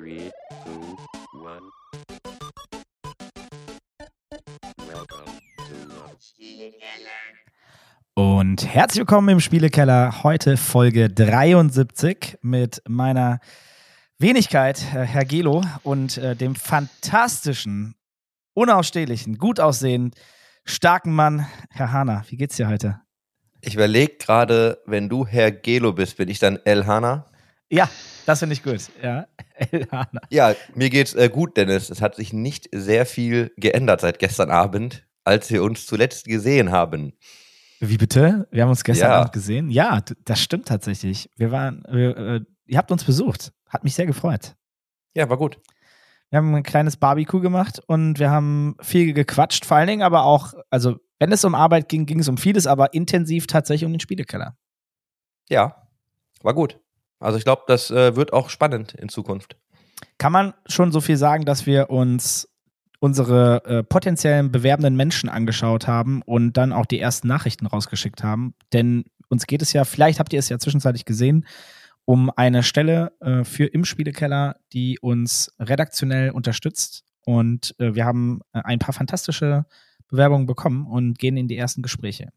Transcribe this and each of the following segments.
Three, two, one. Und herzlich willkommen im Spielekeller. Heute Folge 73 mit meiner Wenigkeit, äh, Herr Gelo, und äh, dem fantastischen, unausstehlichen, gut aussehenden, starken Mann, Herr Hahner. Wie geht's dir heute? Ich überlege gerade, wenn du Herr Gelo bist, bin ich dann El Hana? Ja, das finde ich gut. Ja. Ja, mir geht's äh, gut, Dennis. Es hat sich nicht sehr viel geändert seit gestern Abend, als wir uns zuletzt gesehen haben. Wie bitte? Wir haben uns gestern Ja. Abend gesehen. Ja, das stimmt tatsächlich. Wir waren, wir, äh, ihr habt uns besucht. Hat mich sehr gefreut. Ja, war gut. Wir haben ein kleines Barbecue gemacht und wir haben viel gequatscht, vor allen Dingen aber auch, also wenn es um Arbeit ging, ging es um vieles, aber intensiv tatsächlich um den Spielekeller. Ja, war gut. Also ich glaube, das äh, wird auch spannend in Zukunft. Kann man schon so viel sagen, dass wir uns unsere äh, potenziellen bewerbenden Menschen angeschaut haben und dann auch die ersten Nachrichten rausgeschickt haben? Denn uns geht es ja, vielleicht habt ihr es ja zwischenzeitlich gesehen, um eine Stelle äh, für im Spielekeller, die uns redaktionell unterstützt. Und äh, wir haben äh, ein paar fantastische Bewerbungen bekommen und gehen in die ersten Gespräche.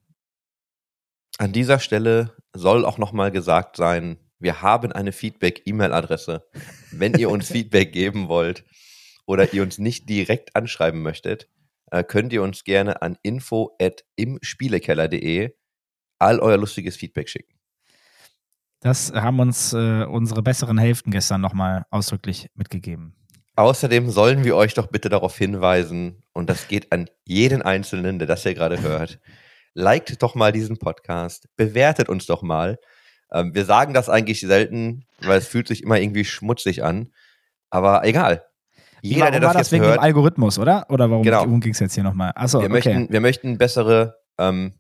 An dieser Stelle soll auch nochmal gesagt sein, wir haben eine Feedback-E-Mail-Adresse. Wenn ihr uns Feedback geben wollt oder ihr uns nicht direkt anschreiben möchtet, äh, könnt ihr uns gerne an info@imspielekeller.de all euer lustiges Feedback schicken. Das haben uns äh, unsere besseren Hälften gestern nochmal ausdrücklich mitgegeben. Außerdem sollen wir euch doch bitte darauf hinweisen, und das geht an jeden Einzelnen, der das hier gerade hört, liked doch mal diesen Podcast, bewertet uns doch mal. Ähm, wir sagen das eigentlich selten, weil es fühlt sich immer irgendwie schmutzig an. Aber egal. Jeder, war, der war das das jetzt wegen hört, dem Algorithmus, oder? Oder warum, Genau. worum ging es jetzt hier nochmal? Achso, wir, okay. möchten, wir möchten bessere ähm,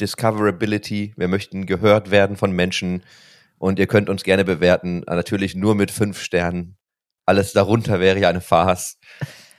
Discoverability, wir möchten gehört werden von Menschen und ihr könnt uns gerne bewerten, äh, natürlich nur mit fünf Sternen. Alles darunter wäre ja eine Farce.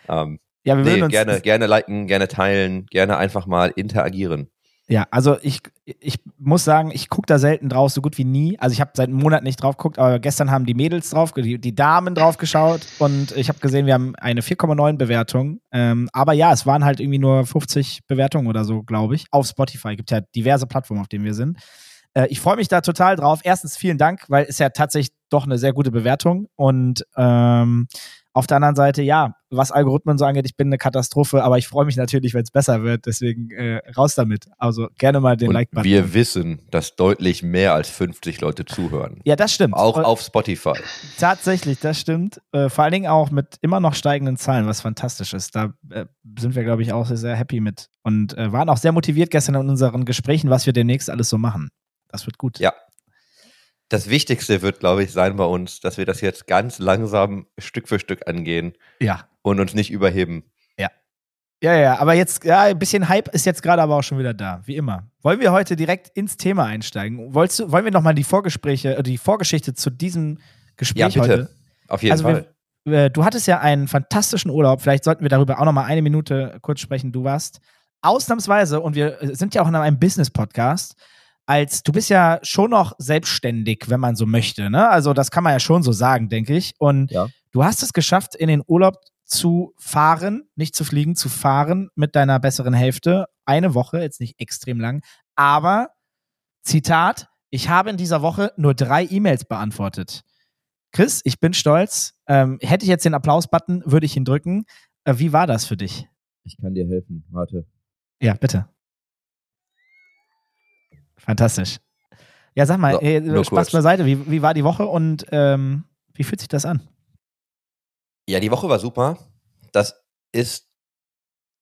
Ähm, ja, wir nee, würden uns gerne, gerne liken, gerne teilen, gerne einfach mal interagieren. Ja, also ich, ich muss sagen, ich gucke da selten drauf, so gut wie nie. Also ich habe seit einem Monat nicht drauf geguckt, aber gestern haben die Mädels drauf, die, die Damen drauf geschaut und ich habe gesehen, wir haben eine 4,9 Bewertung. Ähm, aber ja, es waren halt irgendwie nur 50 Bewertungen oder so, glaube ich. Auf Spotify gibt ja diverse Plattformen, auf denen wir sind. Äh, ich freue mich da total drauf. Erstens vielen Dank, weil es ja tatsächlich doch eine sehr gute Bewertung und ähm, auf der anderen Seite, ja, was Algorithmen so angeht, ich bin eine Katastrophe, aber ich freue mich natürlich, wenn es besser wird. Deswegen äh, raus damit. Also gerne mal den Und Like-Button. wir wissen, dass deutlich mehr als 50 Leute zuhören. Ja, das stimmt. Auch Äh, auf Spotify. Tatsächlich, das stimmt. Äh, vor allen Dingen auch mit immer noch steigenden Zahlen, was fantastisch ist. Da äh, sind wir, glaube ich, auch sehr, sehr happy mit. Und äh, waren auch sehr motiviert gestern in unseren Gesprächen, was wir demnächst alles so machen. Das wird gut. Ja. Das Wichtigste wird, glaube ich, sein bei uns, dass wir das jetzt ganz langsam Stück für Stück angehen Ja. und uns nicht überheben. Ja, ja, aber jetzt, ja, ein bisschen Hype ist jetzt gerade aber auch schon wieder da, wie immer. Wollen wir heute direkt ins Thema einsteigen? Wolltest du, wollen wir nochmal die Vorgespräche, äh, die Vorgeschichte zu diesem Gespräch Ja, bitte. heute? Auf jeden Also Fall. wir, äh, du hattest ja einen fantastischen Urlaub. Vielleicht sollten wir darüber auch noch mal eine Minute kurz sprechen. Du warst ausnahmsweise und wir äh, sind ja auch in einem Business-Podcast. Als du bist ja schon noch selbstständig, wenn man so möchte. Ne? Also das kann man ja schon so sagen, denke ich. Und Ja. du hast es geschafft, in den Urlaub zu fahren, nicht zu fliegen, zu fahren mit deiner besseren Hälfte. Eine Woche, jetzt nicht extrem lang, aber Zitat: Ich habe in dieser Woche nur drei E-Mails beantwortet. Chris, ich bin stolz. Ähm, hätte ich jetzt den Applaus-Button, würde ich ihn drücken. Äh, wie war das für dich? Ich kann dir helfen. Warte. Ja, bitte. Fantastisch. Ja, sag mal, So, äh, nur Spaß beiseite. Wie, wie war die Woche und ähm, wie fühlt sich das an? Ja, die Woche war super. Das ist.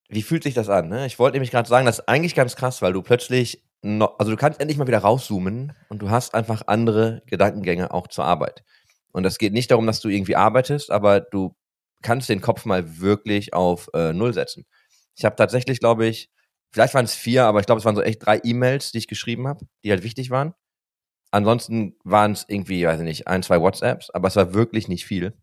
Wie fühlt sich das an? Ne? Ich wollte nämlich gerade sagen, das ist eigentlich ganz krass, weil du plötzlich. No, also, du kannst endlich mal wieder rauszoomen und du hast einfach andere Gedankengänge auch zur Arbeit. Und es geht nicht darum, dass du irgendwie arbeitest, aber du kannst den Kopf mal wirklich auf äh, Null setzen. Ich habe tatsächlich, glaube ich, vielleicht waren es vier, aber ich glaube, es waren so echt drei E-Mails, die ich geschrieben habe, die halt wichtig waren. Ansonsten waren es irgendwie, weiß ich nicht, ein, zwei WhatsApps, aber es war wirklich nicht viel.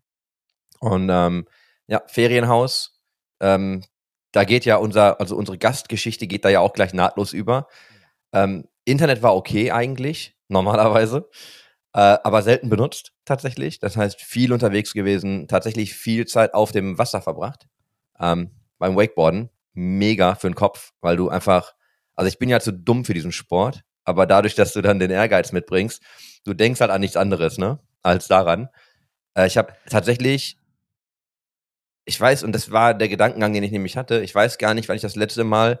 Und ähm, ja, Ferienhaus, ähm, da geht ja unser, also unsere Gastgeschichte geht da ja auch gleich nahtlos über. Ähm, Internet war okay eigentlich, normalerweise. äh, aber selten benutzt tatsächlich. Das heißt, viel unterwegs gewesen, tatsächlich viel Zeit auf dem Wasser verbracht. Ähm, beim Wakeboarden, mega für den Kopf, weil du einfach, also ich bin ja zu dumm für diesen Sport, aber dadurch, dass du dann den Ehrgeiz mitbringst, du denkst halt an nichts anderes, ne, als daran. Äh, ich habe tatsächlich, ich weiß, und das war der Gedankengang, den ich nämlich hatte, ich weiß gar nicht, wann ich das letzte Mal,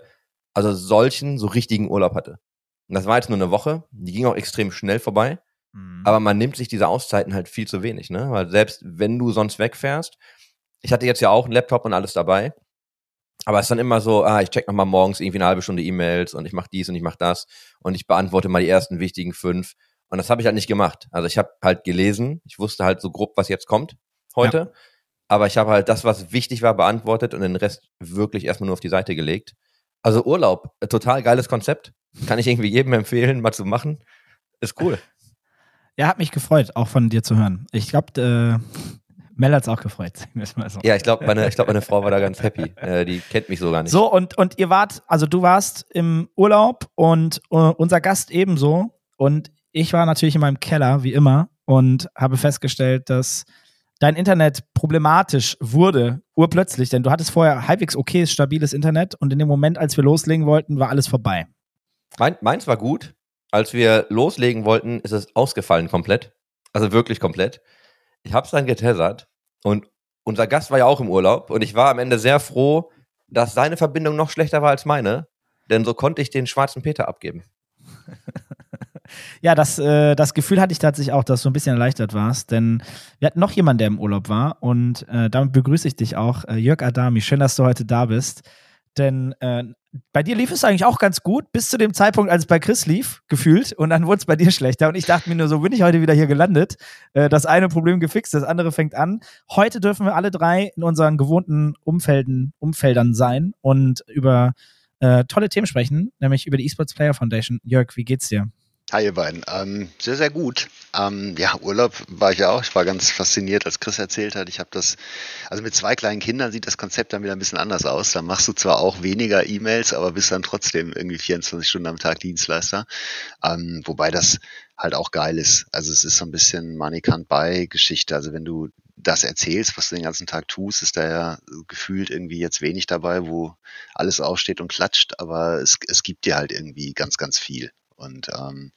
also solchen, so richtigen Urlaub hatte. Und das war jetzt nur eine Woche, die ging auch extrem schnell vorbei. Mhm. Aber man nimmt sich diese Auszeiten halt viel zu wenig, ne? Weil selbst wenn du sonst wegfährst, ich hatte jetzt ja auch einen Laptop und alles dabei, aber es ist dann immer so, ah, ich check nochmal morgens irgendwie eine halbe Stunde E-Mails und ich mache dies und ich mache das und ich beantworte mal die ersten wichtigen fünf. Und das habe ich halt nicht gemacht. Also ich habe halt gelesen, ich wusste halt so grob, was jetzt kommt heute. Aber ich habe halt das, was wichtig war, beantwortet und den Rest wirklich erstmal nur auf die Seite gelegt. Also Urlaub, äh, total geiles Konzept. Kann ich irgendwie jedem empfehlen, mal zu machen. Ist cool. Ja, hat mich gefreut, auch von dir zu hören. Ich glaube, äh, Mel hat's auch gefreut, sagen wir es mal so. Ja, ich glaube, meine, ich glaub, meine Frau war da ganz happy. Äh, die kennt mich so gar nicht. So, und, und ihr wart, also du warst im Urlaub und äh, unser Gast ebenso. Und ich war natürlich in meinem Keller, wie immer, und habe festgestellt, dass dein Internet problematisch wurde, urplötzlich, denn du hattest vorher halbwegs okayes, stabiles Internet und in dem Moment, als wir loslegen wollten, war alles vorbei. Mein, meins war gut. Als wir loslegen wollten, ist es ausgefallen komplett. Also wirklich komplett. Ich habe es dann getesert und unser Gast war ja auch im Urlaub und ich war am Ende sehr froh, dass seine Verbindung noch schlechter war als meine, denn so konnte ich den schwarzen Peter abgeben. Ja, das, äh, das Gefühl hatte ich tatsächlich auch, dass du ein bisschen erleichtert warst, denn wir hatten noch jemanden, der im Urlaub war und äh, damit begrüße ich dich auch, äh, Jörg Adami. Schön, dass du heute da bist. Denn äh, bei dir lief es eigentlich auch ganz gut, bis zu dem Zeitpunkt, als es bei Chris lief, gefühlt. Und dann wurde es bei dir schlechter. Und ich dachte mir nur, so bin ich heute wieder hier gelandet. Äh, das eine Problem gefixt, das andere fängt an. Heute dürfen wir alle drei in unseren gewohnten Umfelden, Umfeldern sein und über äh, tolle Themen sprechen, nämlich über die Esports Player Foundation. Jörg, wie geht's dir? Hi ihr beiden. Ähm, sehr, sehr gut. Ähm, ja, Urlaub war ich auch. Ich war ganz fasziniert, als Chris erzählt hat. Ich habe das, also mit zwei kleinen Kindern sieht das Konzept dann wieder ein bisschen anders aus. Da machst du zwar auch weniger E-Mails, aber bist dann trotzdem irgendwie 24 Stunden am Tag Dienstleister. Ähm, wobei das halt auch geil ist. Also es ist so ein bisschen Money Can't Buy Geschichte. Also wenn du das erzählst, was du den ganzen Tag tust, ist da ja gefühlt irgendwie jetzt wenig dabei, wo alles aufsteht und klatscht, aber es, es gibt dir halt irgendwie ganz, ganz viel. Und ähm,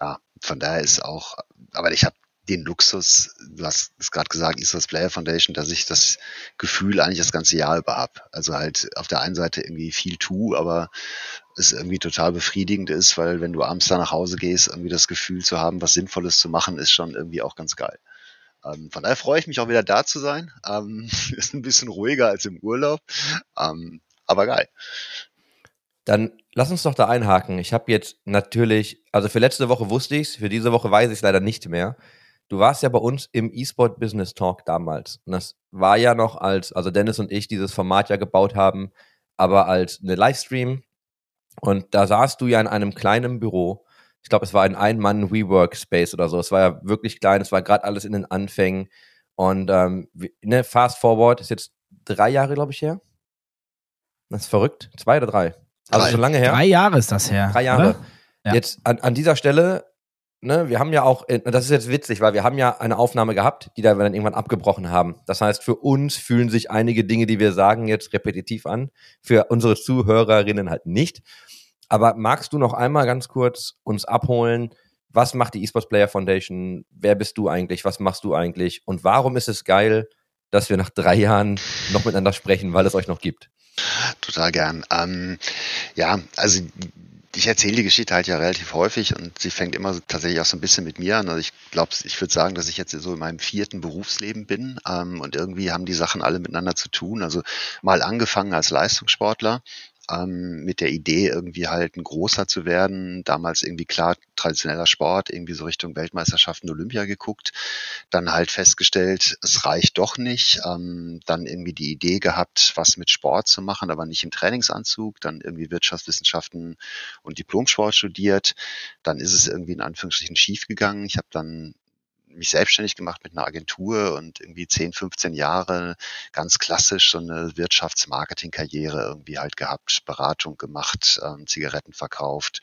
ja, von daher ist auch, aber ich habe den Luxus, du hast es gerade gesagt, Isras Player Foundation, dass ich das Gefühl eigentlich das ganze Jahr über habe. Also halt auf der einen Seite irgendwie viel tu, aber es irgendwie total befriedigend ist, weil wenn du abends da nach Hause gehst, irgendwie das Gefühl zu haben, was Sinnvolles zu machen, ist schon irgendwie auch ganz geil. Ähm, von daher freue ich mich auch wieder da zu sein. Ähm, ist ein bisschen ruhiger als im Urlaub, ähm, aber geil. Dann lass uns doch da einhaken. Ich habe jetzt natürlich, also für letzte Woche wusste ich's, für diese Woche weiß ich es leider nicht mehr. Du warst ja bei uns im eSport Business Talk damals. Und das war ja noch als, also Dennis und ich dieses Format ja gebaut haben, aber als eine Livestream. Und da saßt du ja in einem kleinen Büro. Ich glaube, es war ein Ein-Mann-WeWork-Space oder so. Es war ja wirklich klein, es war gerade alles in den Anfängen. Und ähm, ne, Fast Forward ist jetzt drei Jahre, glaube ich, her. Das ist verrückt. Zwei oder drei? Also Drei. schon lange her. Drei Jahre ist das her. Drei Jahre. Ja. Jetzt an, an dieser Stelle, ne, wir haben ja auch, äh, das ist jetzt witzig, weil wir haben ja eine Aufnahme gehabt, die da wir dann irgendwann abgebrochen haben. Das heißt, für uns fühlen sich einige Dinge, die wir sagen, jetzt repetitiv an, für unsere Zuhörerinnen halt nicht. Aber magst du noch einmal ganz kurz uns abholen, was macht die eSports Player Foundation? Wer bist du eigentlich? Was machst du eigentlich? Und warum ist es geil, dass wir nach drei Jahren noch miteinander sprechen, weil es euch noch gibt? Total gern. Ähm, ja, also ich erzähle die Geschichte halt ja relativ häufig und sie fängt immer tatsächlich auch so ein bisschen mit mir an. Also ich glaube, ich würde sagen, dass ich jetzt so in meinem vierten Berufsleben bin ähm, und irgendwie haben die Sachen alle miteinander zu tun. Also mal angefangen als Leistungssportler, ähm, mit der Idee, irgendwie halt ein großer zu werden. Damals irgendwie klar traditioneller Sport, irgendwie so Richtung Weltmeisterschaften, Olympia geguckt. Dann halt festgestellt, es reicht doch nicht. Ähm, dann irgendwie die Idee gehabt, was mit Sport zu machen, aber nicht im Trainingsanzug. Dann irgendwie Wirtschaftswissenschaften und Diplomsport studiert. Dann ist es irgendwie in Anführungsstrichen schiefgegangen. Ich habe dann mich selbstständig gemacht mit einer Agentur und irgendwie 10, 15 Jahre ganz klassisch so eine Wirtschaftsmarketing-Karriere irgendwie halt gehabt, Beratung gemacht, ähm, Zigaretten verkauft,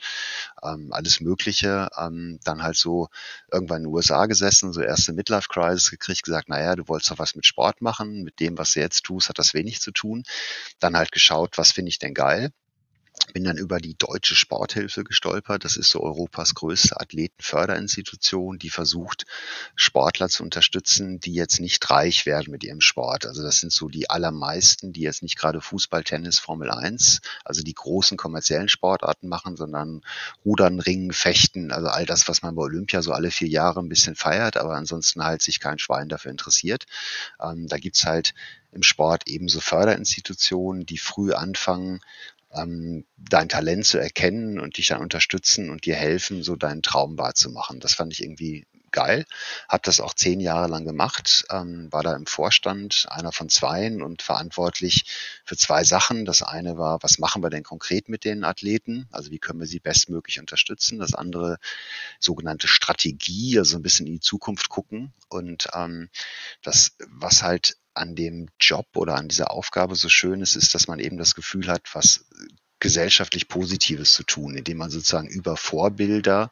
ähm, alles Mögliche. Ähm, dann halt so irgendwann in den USA gesessen, so erste Midlife-Crisis gekriegt, gesagt, naja, du wolltest doch was mit Sport machen, mit dem, was du jetzt tust, hat das wenig zu tun. Dann halt geschaut, was finde ich denn geil? Bin dann über die Deutsche Sporthilfe gestolpert. Das ist so Europas größte Athletenförderinstitution, die versucht, Sportler zu unterstützen, die jetzt nicht reich werden mit ihrem Sport. Also das sind so die allermeisten, die jetzt nicht gerade Fußball, Tennis, Formel 1, also die großen kommerziellen Sportarten machen, sondern Rudern, Ringen, Fechten, also all das, was man bei Olympia so alle vier Jahre ein bisschen feiert, aber ansonsten halt sich kein Schwein dafür interessiert. Ähm, da gibt's halt im Sport ebenso Förderinstitutionen, die früh anfangen, ähm, dein Talent zu erkennen und dich dann unterstützen und dir helfen, so deinen Traum wahrzumachen. Das fand ich irgendwie geil. Habe das auch zehn Jahre lang gemacht, ähm, war da im Vorstand, einer von zweien und verantwortlich für zwei Sachen. Das eine war, was machen wir denn konkret mit den Athleten? Also wie können wir sie bestmöglich unterstützen? Das andere sogenannte Strategie, also ein bisschen in die Zukunft gucken. Und ähm, das, was halt an dem Job oder an dieser Aufgabe so schön ist, ist, dass man eben das Gefühl hat, was gesellschaftlich Positives zu tun, indem man sozusagen über Vorbilder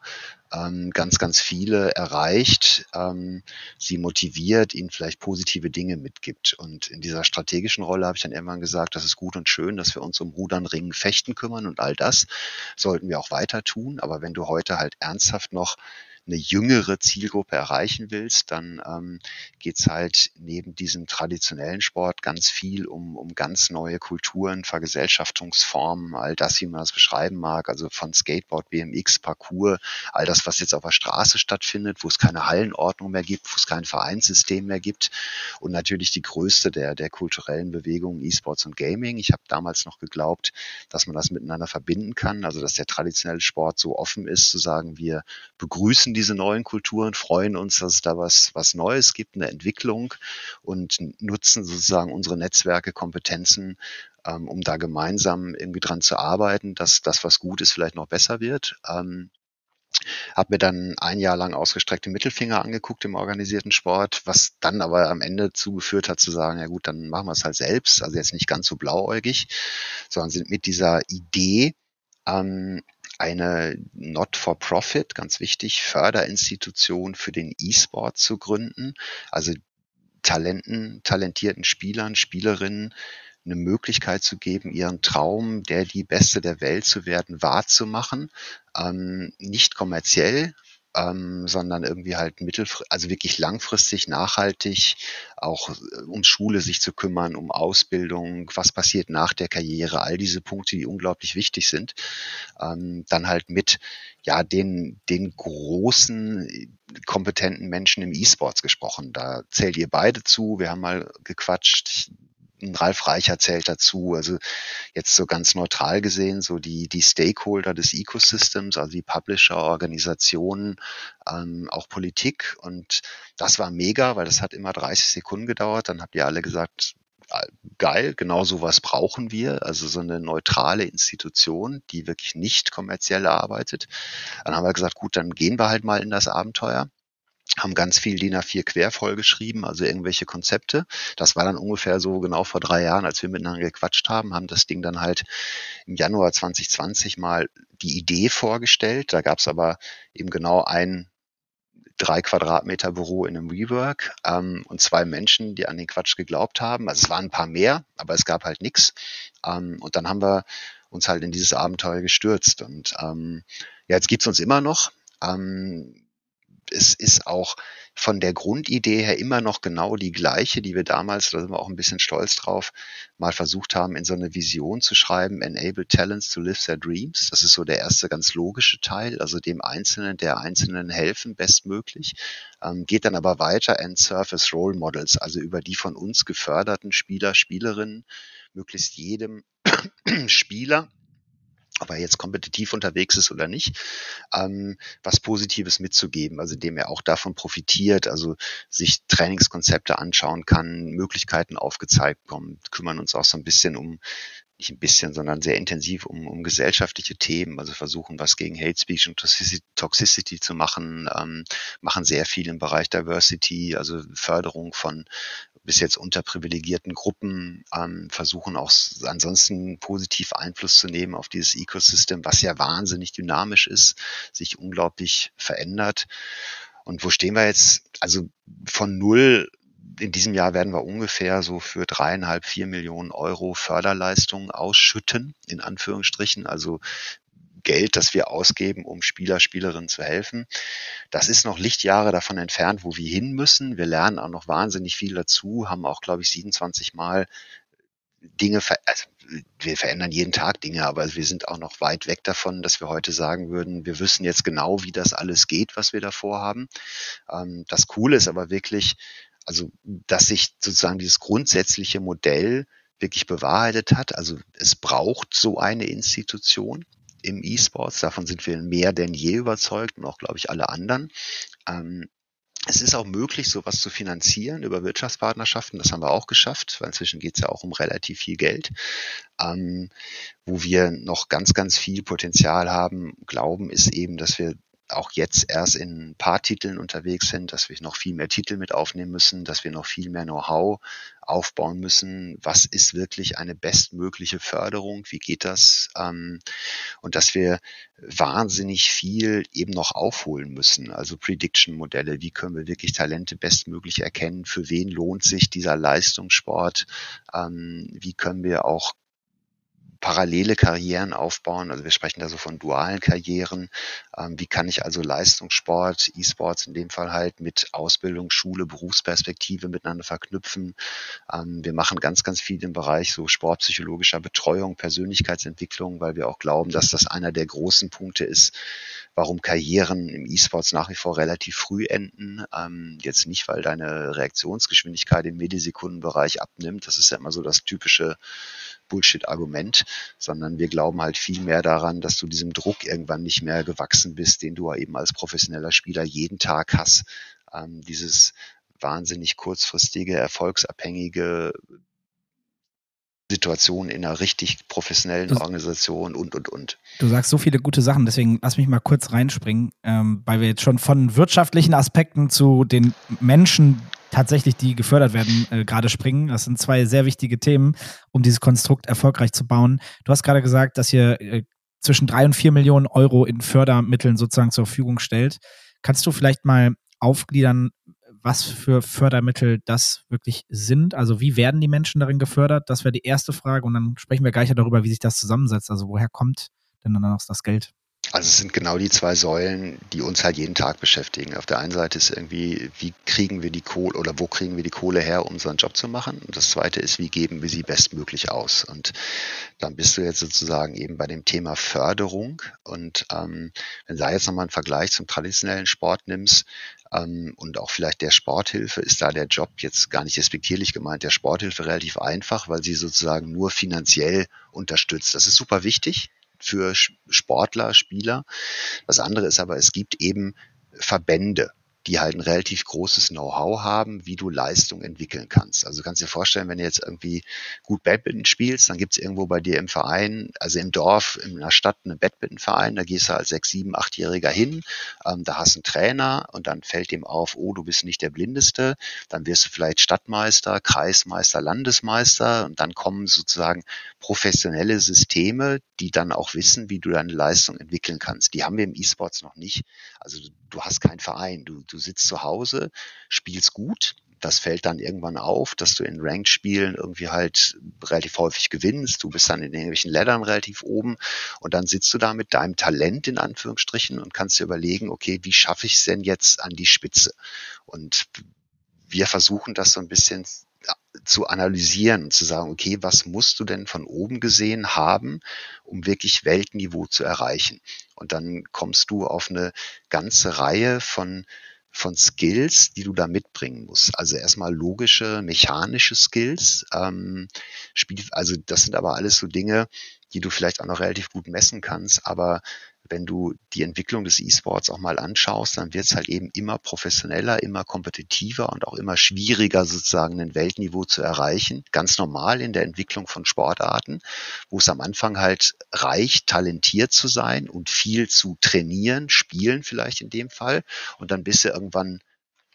ähm, ganz, ganz viele erreicht, ähm, sie motiviert, ihnen vielleicht positive Dinge mitgibt. Und in dieser strategischen Rolle habe ich dann irgendwann gesagt, das ist gut und schön, dass wir uns um Rudern, Ringen, Fechten kümmern und all das sollten wir auch weiter tun. Aber wenn du heute halt ernsthaft noch eine jüngere Zielgruppe erreichen willst, dann ähm, geht halt neben diesem traditionellen Sport ganz viel um, um ganz neue Kulturen, Vergesellschaftungsformen, all das, wie man das beschreiben mag, also von Skateboard, BMX, Parkour, all das, was jetzt auf der Straße stattfindet, wo es keine Hallenordnung mehr gibt, wo es kein Vereinssystem mehr gibt und natürlich die größte der, der kulturellen Bewegungen E-Sports und Gaming. Ich habe damals noch geglaubt, dass man das miteinander verbinden kann, also dass der traditionelle Sport so offen ist, zu sagen, wir begrüßen diese neuen Kulturen, freuen uns, dass es da was, was Neues gibt, eine Entwicklung und nutzen sozusagen unsere Netzwerke, Kompetenzen, ähm, um da gemeinsam irgendwie dran zu arbeiten, dass das, was gut ist, vielleicht noch besser wird. Ähm, habe mir dann ein Jahr lang ausgestreckte Mittelfinger angeguckt im organisierten Sport, was dann aber am Ende zugeführt hat zu sagen, ja gut, dann machen wir es halt selbst, also jetzt nicht ganz so blauäugig, sondern sind mit dieser Idee ähm, eine Not-for-Profit, ganz wichtig, Förderinstitution für den E-Sport zu gründen. Also Talenten, talentierten Spielern, Spielerinnen eine Möglichkeit zu geben, ihren Traum, der die Beste der Welt zu werden, wahrzumachen. Ähm, nicht kommerziell, ähm, sondern irgendwie halt mittelfristig, also wirklich langfristig, nachhaltig, auch äh, um Schule sich zu kümmern, um Ausbildung, was passiert nach der Karriere, all diese Punkte, die unglaublich wichtig sind. Ähm, dann halt mit ja den den großen kompetenten Menschen im E-Sports gesprochen. Da zählt ihr beide zu. Wir haben mal gequatscht. Ralf Reicher zählt dazu. Also jetzt so ganz neutral gesehen, so die, die Stakeholder des Ecosystems, also die Publisher, Organisationen, ähm, auch Politik. Und das war mega, weil das hat immer 30 Sekunden gedauert. Dann habt ihr alle gesagt, äh, geil, genau sowas brauchen wir, also so eine neutrale Institution, die wirklich nicht kommerziell arbeitet. Dann haben wir gesagt, gut, dann gehen wir halt mal in das Abenteuer haben ganz viel DIN A4 quer vollgeschrieben, also irgendwelche Konzepte. Das war dann ungefähr so genau vor drei Jahren, als wir miteinander gequatscht haben, haben das Ding dann halt im Januar 2020 mal die Idee vorgestellt. Da gab es aber eben genau ein drei Quadratmeter Büro in einem Rework ähm, und zwei Menschen, die an den Quatsch geglaubt haben. Also es waren ein paar mehr, aber es gab halt nichts. Ähm, und dann haben wir uns halt in dieses Abenteuer gestürzt. Und ähm, ja, jetzt gibt's uns immer noch. Ähm, es ist auch von der Grundidee her immer noch genau die gleiche, die wir damals, da sind wir auch ein bisschen stolz drauf, mal versucht haben, in so eine Vision zu schreiben, enable talents to live their dreams. Das ist so der erste ganz logische Teil, also dem Einzelnen, der Einzelnen helfen, bestmöglich. Ähm, geht dann aber weiter and surface role models, also über die von uns geförderten Spieler, Spielerinnen, möglichst jedem Spieler ob er jetzt kompetitiv unterwegs ist oder nicht, ähm, was Positives mitzugeben, also dem er auch davon profitiert, also sich Trainingskonzepte anschauen kann, Möglichkeiten aufgezeigt kommen, kümmern uns auch so ein bisschen um nicht ein bisschen, sondern sehr intensiv um, um gesellschaftliche Themen, also versuchen, was gegen Hate Speech und Toxicity zu machen, ähm, machen sehr viel im Bereich Diversity, also Förderung von bis jetzt unterprivilegierten Gruppen, ähm, versuchen auch ansonsten positiv Einfluss zu nehmen auf dieses Ecosystem, was ja wahnsinnig dynamisch ist, sich unglaublich verändert. Und wo stehen wir jetzt? Also von null in diesem Jahr werden wir ungefähr so für dreieinhalb, vier Millionen Euro Förderleistungen ausschütten, in Anführungsstrichen. Also Geld, das wir ausgeben, um Spieler, Spielerinnen zu helfen. Das ist noch Lichtjahre davon entfernt, wo wir hin müssen. Wir lernen auch noch wahnsinnig viel dazu, haben auch, glaube ich, 27 Mal Dinge, also wir verändern jeden Tag Dinge, aber wir sind auch noch weit weg davon, dass wir heute sagen würden, wir wissen jetzt genau, wie das alles geht, was wir da vorhaben. Ähm, das Coole ist aber wirklich, also, dass sich sozusagen dieses grundsätzliche Modell wirklich bewahrheitet hat. Also es braucht so eine Institution im E-Sports. Davon sind wir mehr denn je überzeugt und auch, glaube ich, alle anderen. Ähm, es ist auch möglich, sowas zu finanzieren über Wirtschaftspartnerschaften. Das haben wir auch geschafft, weil inzwischen geht es ja auch um relativ viel Geld. Ähm, wo wir noch ganz, ganz viel Potenzial haben, glauben, ist eben, dass wir auch jetzt erst in ein paar Titeln unterwegs sind, dass wir noch viel mehr Titel mit aufnehmen müssen, dass wir noch viel mehr Know-how aufbauen müssen. Was ist wirklich eine bestmögliche Förderung? Wie geht das? Ähm, und dass wir wahnsinnig viel eben noch aufholen müssen. Also Prediction-Modelle. Wie können wir wirklich Talente bestmöglich erkennen? Für wen lohnt sich dieser Leistungssport? Ähm, wie können wir auch parallele Karrieren aufbauen. Also wir sprechen da so von dualen Karrieren. Ähm, wie kann ich also Leistungssport, E-Sports in dem Fall halt mit Ausbildung, Schule, Berufsperspektive miteinander verknüpfen. Ähm, wir machen ganz, ganz viel im Bereich so sportpsychologischer Betreuung, Persönlichkeitsentwicklung, weil wir auch glauben, dass das einer der großen Punkte ist, warum Karrieren im E-Sports nach wie vor relativ früh enden. Ähm, jetzt nicht, weil deine Reaktionsgeschwindigkeit im Millisekundenbereich abnimmt. Das ist ja immer so das typische Bullshit-Argument, sondern wir glauben halt viel mehr daran, dass du diesem Druck irgendwann nicht mehr gewachsen bist, den du eben als professioneller Spieler jeden Tag hast. Ähm, dieses wahnsinnig kurzfristige, erfolgsabhängige Situation in einer richtig professionellen Organisation und, und, und. Du sagst so viele gute Sachen, deswegen lass mich mal kurz reinspringen, ähm, weil wir jetzt schon von wirtschaftlichen Aspekten zu den Menschen tatsächlich, die gefördert werden, äh, gerade springen. Das sind zwei sehr wichtige Themen, um dieses Konstrukt erfolgreich zu bauen. Du hast gerade gesagt, dass ihr äh, zwischen drei und vier Millionen Euro in Fördermitteln sozusagen zur Verfügung stellt. Kannst du vielleicht mal aufgliedern, was für Fördermittel das wirklich sind? Also wie werden die Menschen darin gefördert? Das wäre die erste Frage und dann sprechen wir gleich darüber, wie sich das zusammensetzt. Also woher kommt denn dann noch das Geld? Also es sind genau die zwei Säulen, die uns halt jeden Tag beschäftigen. Auf der einen Seite ist irgendwie, wie kriegen wir die Kohle oder wo kriegen wir die Kohle her, um unseren Job zu machen? Und das zweite ist, wie geben wir sie bestmöglich aus? Und dann bist du jetzt sozusagen eben bei dem Thema Förderung. Und ähm, wenn du da jetzt nochmal einen Vergleich zum traditionellen Sport nimmst, ähm, und auch vielleicht der Sporthilfe ist da der Job jetzt gar nicht respektierlich gemeint, der Sporthilfe relativ einfach, weil sie sozusagen nur finanziell unterstützt. Das ist super wichtig für Sportler, Spieler. Das andere ist aber, es gibt eben Verbände, die halt ein relativ großes Know-how haben, wie du Leistung entwickeln kannst. Also kannst dir vorstellen, wenn du jetzt irgendwie gut Badminton spielst, dann gibt's irgendwo bei dir im Verein, also im Dorf, in einer Stadt einen Badmintonverein, da gehst du als sechs, sieben, achtjähriger hin, ähm, da hast einen Trainer und dann fällt dem auf, oh, du bist nicht der Blindeste, dann wirst du vielleicht Stadtmeister, Kreismeister, Landesmeister und dann kommen sozusagen professionelle Systeme, die dann auch wissen, wie du deine Leistung entwickeln kannst. Die haben wir im E-Sports noch nicht. Also du hast keinen Verein, du, du sitzt zu Hause, spielst gut, das fällt dann irgendwann auf, dass du in Ranked-Spielen irgendwie halt relativ häufig gewinnst. Du bist dann in irgendwelchen Leddern relativ oben und dann sitzt du da mit deinem Talent in Anführungsstrichen und kannst dir überlegen, okay, wie schaffe ich es denn jetzt an die Spitze? Und wir versuchen das so ein bisschen zu analysieren und zu sagen, okay, was musst du denn von oben gesehen haben, um wirklich Weltniveau zu erreichen? Und dann kommst du auf eine ganze Reihe von von Skills, die du da mitbringen musst. Also erstmal logische, mechanische Skills. Ähm, Spiel, also das sind aber alles so Dinge, die du vielleicht auch noch relativ gut messen kannst. Aber wenn du die Entwicklung des E-Sports auch mal anschaust, dann wird es halt eben immer professioneller, immer kompetitiver und auch immer schwieriger, sozusagen ein Weltniveau zu erreichen. Ganz normal in der Entwicklung von Sportarten, wo es am Anfang halt reicht, talentiert zu sein und viel zu trainieren, spielen vielleicht in dem Fall. Und dann bist du irgendwann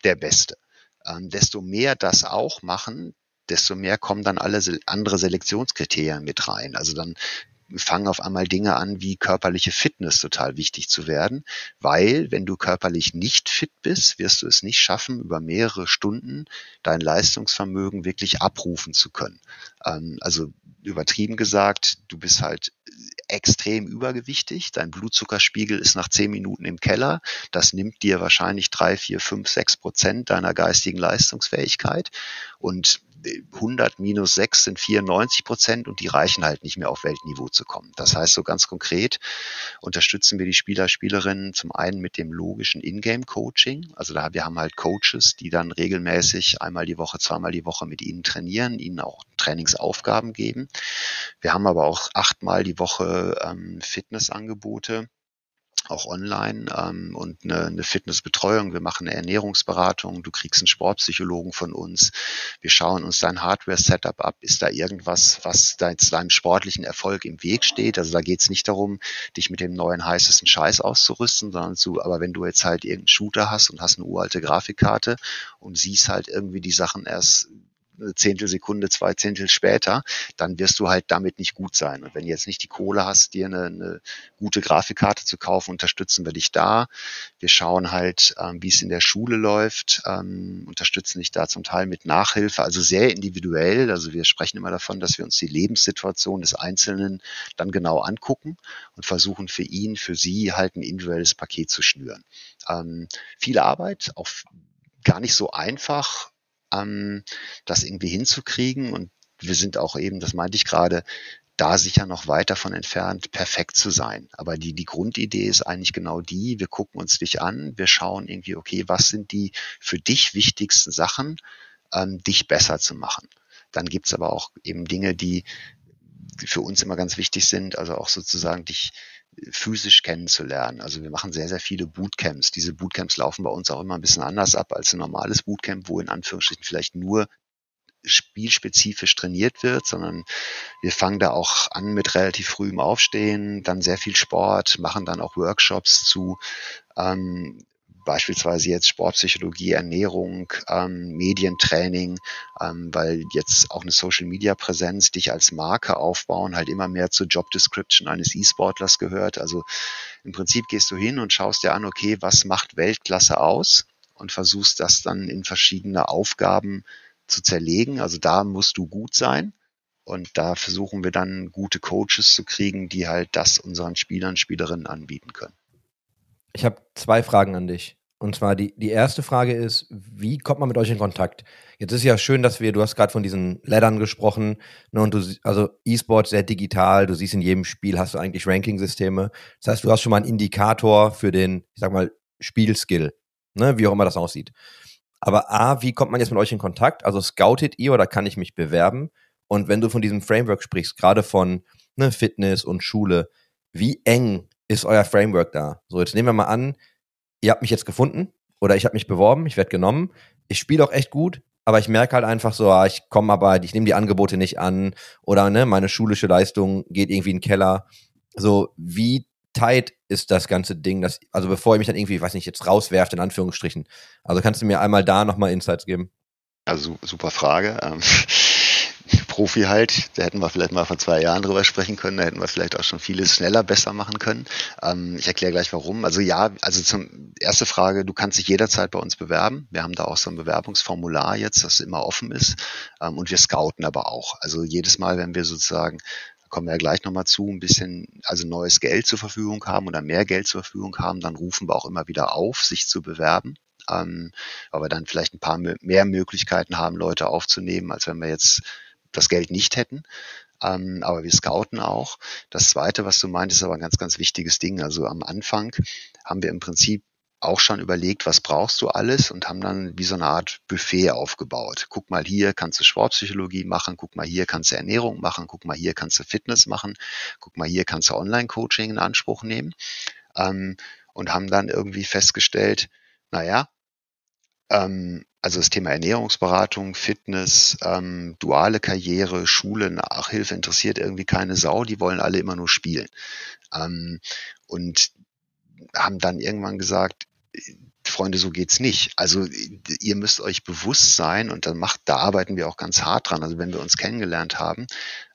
der Beste. Ähm, desto mehr das auch machen, desto mehr kommen dann alle andere Selektionskriterien mit rein. Also dann fangen auf einmal Dinge an, wie körperliche Fitness total wichtig zu werden, weil wenn du körperlich nicht fit bist, wirst du es nicht schaffen, über mehrere Stunden dein Leistungsvermögen wirklich abrufen zu können. Ähm, also übertrieben gesagt, du bist halt extrem übergewichtig, dein Blutzuckerspiegel ist nach zehn Minuten im Keller, das nimmt dir wahrscheinlich drei, vier, fünf, sechs Prozent deiner geistigen Leistungsfähigkeit. Und 100 minus 6 sind 94 Prozent und die reichen halt nicht mehr auf Weltniveau zu kommen. Das heißt, so ganz konkret unterstützen wir die Spieler, Spielerinnen zum einen mit dem logischen Ingame-Coaching. Also da, wir haben halt Coaches, die dann regelmäßig einmal die Woche, zweimal die Woche mit ihnen trainieren, ihnen auch Trainingsaufgaben geben. Wir haben aber auch achtmal die Woche ähm, Fitnessangebote auch online ähm, und eine, eine Fitnessbetreuung. Wir machen eine Ernährungsberatung. Du kriegst einen Sportpsychologen von uns. Wir schauen uns dein Hardware-Setup ab. Ist da irgendwas, was deinem sportlichen Erfolg im Weg steht? Also da geht es nicht darum, dich mit dem neuen heißesten Scheiß auszurüsten, sondern zu, aber wenn du jetzt halt irgendeinen Shooter hast und hast eine uralte Grafikkarte und siehst halt irgendwie die Sachen erst Zehntelsekunde, zwei Zehntel später, dann wirst du halt damit nicht gut sein. Und wenn du jetzt nicht die Kohle hast, dir eine, eine gute Grafikkarte zu kaufen, unterstützen wir dich da. Wir schauen halt, ähm, wie es in der Schule läuft, ähm, unterstützen dich da zum Teil mit Nachhilfe, also sehr individuell. Also wir sprechen immer davon, dass wir uns die Lebenssituation des Einzelnen dann genau angucken und versuchen für ihn, für sie halt ein individuelles Paket zu schnüren. Ähm, viel Arbeit, auch gar nicht so einfach, ähm, das irgendwie hinzukriegen. Und wir sind auch eben, das meinte ich gerade, da sicher noch weit davon entfernt, perfekt zu sein. Aber die, die Grundidee ist eigentlich genau die, wir gucken uns dich an, wir schauen irgendwie, okay, was sind die für dich wichtigsten Sachen, ähm, dich besser zu machen. Dann gibt's aber auch eben Dinge, die für uns immer ganz wichtig sind, also auch sozusagen dich physisch kennenzulernen. Also wir machen sehr, sehr viele Bootcamps. Diese Bootcamps laufen bei uns auch immer ein bisschen anders ab als ein normales Bootcamp, wo in Anführungsstrichen vielleicht nur spielspezifisch trainiert wird, sondern wir fangen da auch an mit relativ frühem Aufstehen, dann sehr viel Sport, machen dann auch Workshops zu ähm, beispielsweise jetzt Sportpsychologie, Ernährung, ähm, Medientraining, ähm, weil jetzt auch eine Social-Media-Präsenz, dich als Marke aufbauen, halt immer mehr zur Job Description eines E-Sportlers gehört. Also im Prinzip gehst du hin und schaust dir an, okay, was macht Weltklasse aus und versuchst das dann in verschiedene Aufgaben zu zerlegen. Also da musst du gut sein. Und da versuchen wir dann gute Coaches zu kriegen, die halt das unseren Spielern, Spielerinnen anbieten können. Ich habe zwei Fragen an dich. Und zwar die, die erste Frage ist, wie kommt man mit euch in Kontakt? Jetzt ist ja schön, dass wir, du hast gerade von diesen Leddern gesprochen, ne, und du, also E-Sport sehr digital, du siehst in jedem Spiel hast du eigentlich Ranking-Systeme. Das heißt, du hast schon mal einen Indikator für den, ich sag mal, Spielskill, ne, wie auch immer das aussieht. Aber A, wie kommt man jetzt mit euch in Kontakt? Also scoutet ihr oder kann ich mich bewerben? Und wenn du von diesem Framework sprichst, gerade von ne, Fitness und Schule, wie eng ist euer Framework da? So, jetzt nehmen wir mal an, ihr habt mich jetzt gefunden oder ich habe mich beworben, ich werde genommen. Ich spiele auch echt gut, aber ich merke halt einfach so, ah, ich komme aber, ich nehme die Angebote nicht an oder ne, meine schulische Leistung geht irgendwie in den Keller. So, wie tight ist das ganze Ding? Das, also bevor ich mich dann irgendwie, weiß nicht, jetzt rauswerft, in Anführungsstrichen. Also kannst du mir einmal da nochmal Insights geben? Also super Frage. Profi halt, da hätten wir vielleicht mal vor zwei Jahren drüber sprechen können, da hätten wir vielleicht auch schon vieles schneller besser machen können. Ähm, ich erkläre gleich warum. Also ja, also zum erste Frage, du kannst dich jederzeit bei uns bewerben. Wir haben da auch so ein Bewerbungsformular jetzt, das immer offen ist. Ähm, und wir scouten aber auch. Also jedes Mal, wenn wir sozusagen kommen wir ja gleich nochmal zu, ein bisschen, also neues Geld zur Verfügung haben oder mehr Geld zur Verfügung haben, dann rufen wir auch immer wieder auf, sich zu bewerben. Ähm, wir dann vielleicht ein paar mehr Möglichkeiten haben, Leute aufzunehmen, als wenn wir jetzt das Geld nicht hätten. Ähm, aber wir scouten auch. Das Zweite, was du meintest, ist aber ein ganz, ganz wichtiges Ding. Also am Anfang haben wir im Prinzip auch schon überlegt, was brauchst du alles und haben dann wie so eine Art Buffet aufgebaut. Guck mal hier kannst du Sportpsychologie machen, guck mal hier kannst du Ernährung machen, guck mal hier kannst du Fitness machen, guck mal hier kannst du Online-Coaching in Anspruch nehmen. ähm, und haben dann irgendwie festgestellt, naja, ähm, also das Thema Ernährungsberatung, Fitness, ähm, duale Karriere, Schule, Nachhilfe interessiert irgendwie keine Sau, die wollen alle immer nur spielen. Ähm, und haben dann irgendwann gesagt, Freunde, so geht's nicht. Also ihr müsst euch bewusst sein und dann macht, da arbeiten wir auch ganz hart dran. Also wenn wir uns kennengelernt haben,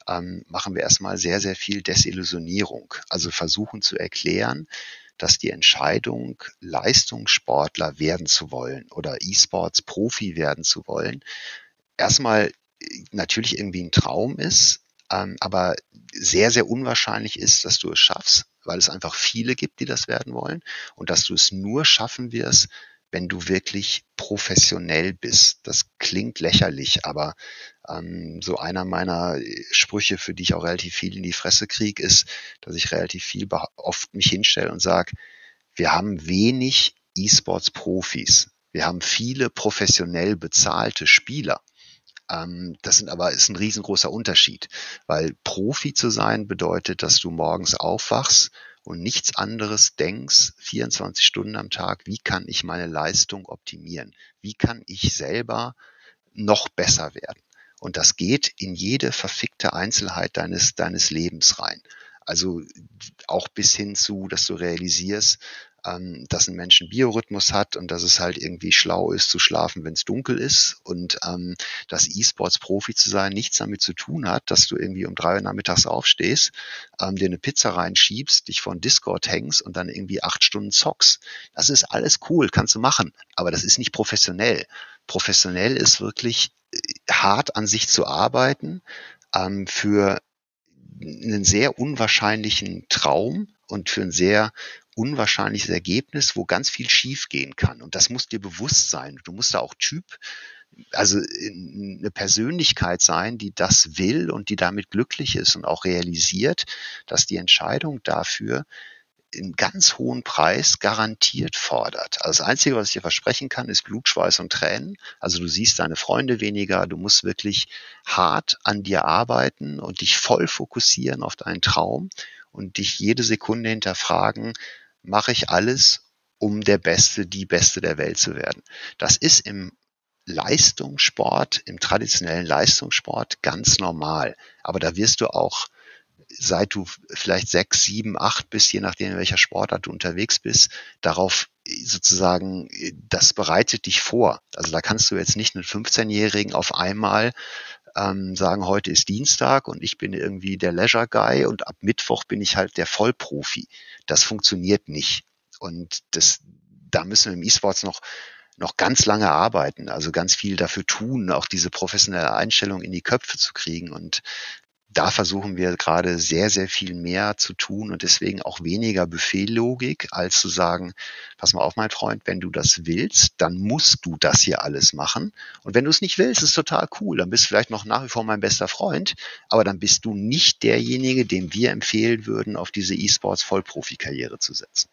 ähm, machen wir erstmal sehr, sehr viel Desillusionierung. Also versuchen zu erklären, dass die Entscheidung, Leistungssportler werden zu wollen oder E-Sports-Profi werden zu wollen, erstmal äh, natürlich irgendwie ein Traum ist, ähm, aber sehr, sehr unwahrscheinlich ist, dass du es schaffst, weil es einfach viele gibt, die das werden wollen und dass du es nur schaffen wirst, wenn du wirklich professionell bist. Das klingt lächerlich, aber ähm, so einer meiner äh, Sprüche, für die ich auch relativ viel in die Fresse kriege, ist, dass ich relativ viel oft mich hinstelle und sage, wir haben wenig E-Sports-Profis. Wir haben viele professionell bezahlte Spieler. Ähm, das sind aber ist ein riesengroßer Unterschied, weil Profi zu sein bedeutet, dass du morgens aufwachst und nichts anderes denkst 24 Stunden am Tag, wie kann ich meine Leistung optimieren? Wie kann ich selber noch besser werden? Und das geht in jede verfickte Einzelheit deines, deines Lebens rein. Also auch bis hin zu, dass du realisierst, ähm, dass ein Mensch einen Biorhythmus hat und dass es halt irgendwie schlau ist zu schlafen, wenn es dunkel ist und ähm, dass E-Sports-Profi zu sein nichts damit zu tun hat, dass du irgendwie um drei Uhr nachmittags aufstehst, ähm, dir eine Pizza reinschiebst, dich von Discord hängst und dann irgendwie acht Stunden zockst. Das ist alles cool, kannst du machen, aber das ist nicht professionell. Professionell ist wirklich hart an sich zu arbeiten ähm, für einen sehr unwahrscheinlichen Traum und für ein sehr unwahrscheinliches Ergebnis, wo ganz viel schief gehen kann. Und das muss dir bewusst sein. Du musst da auch Typ, also eine Persönlichkeit sein, die das will und die damit glücklich ist und auch realisiert, dass die Entscheidung dafür einen ganz hohen Preis garantiert fordert. Also das Einzige, was ich dir versprechen kann, ist Blut, Schweiß und Tränen. Also du siehst deine Freunde weniger, du musst wirklich hart an dir arbeiten und dich voll fokussieren auf deinen Traum und dich jede Sekunde hinterfragen, mache ich alles, um der Beste, die Beste der Welt zu werden. Das ist im Leistungssport, im traditionellen Leistungssport ganz normal. Aber da wirst du auch, seit du vielleicht sechs, sieben, acht bist, je nachdem in welcher Sportart du unterwegs bist, darauf sozusagen, das bereitet dich vor. Also da kannst du jetzt nicht einen 15-Jährigen auf einmal ähm, sagen, heute ist Dienstag und ich bin irgendwie der Leisure Guy und ab Mittwoch bin ich halt der Vollprofi. Das funktioniert nicht. Und das, da müssen wir im E-Sports noch noch ganz lange arbeiten, also ganz viel dafür tun, auch diese professionelle Einstellung in die Köpfe zu kriegen. Und da versuchen wir gerade sehr, sehr viel mehr zu tun und deswegen auch weniger Befehllogik, als zu sagen, pass mal auf, mein Freund, wenn du das willst, dann musst du das hier alles machen. Und wenn du es nicht willst, ist total cool. Dann bist du vielleicht noch nach wie vor mein bester Freund, aber dann bist du nicht derjenige, dem wir empfehlen würden, auf diese E-Sports Vollprofikarriere zu setzen.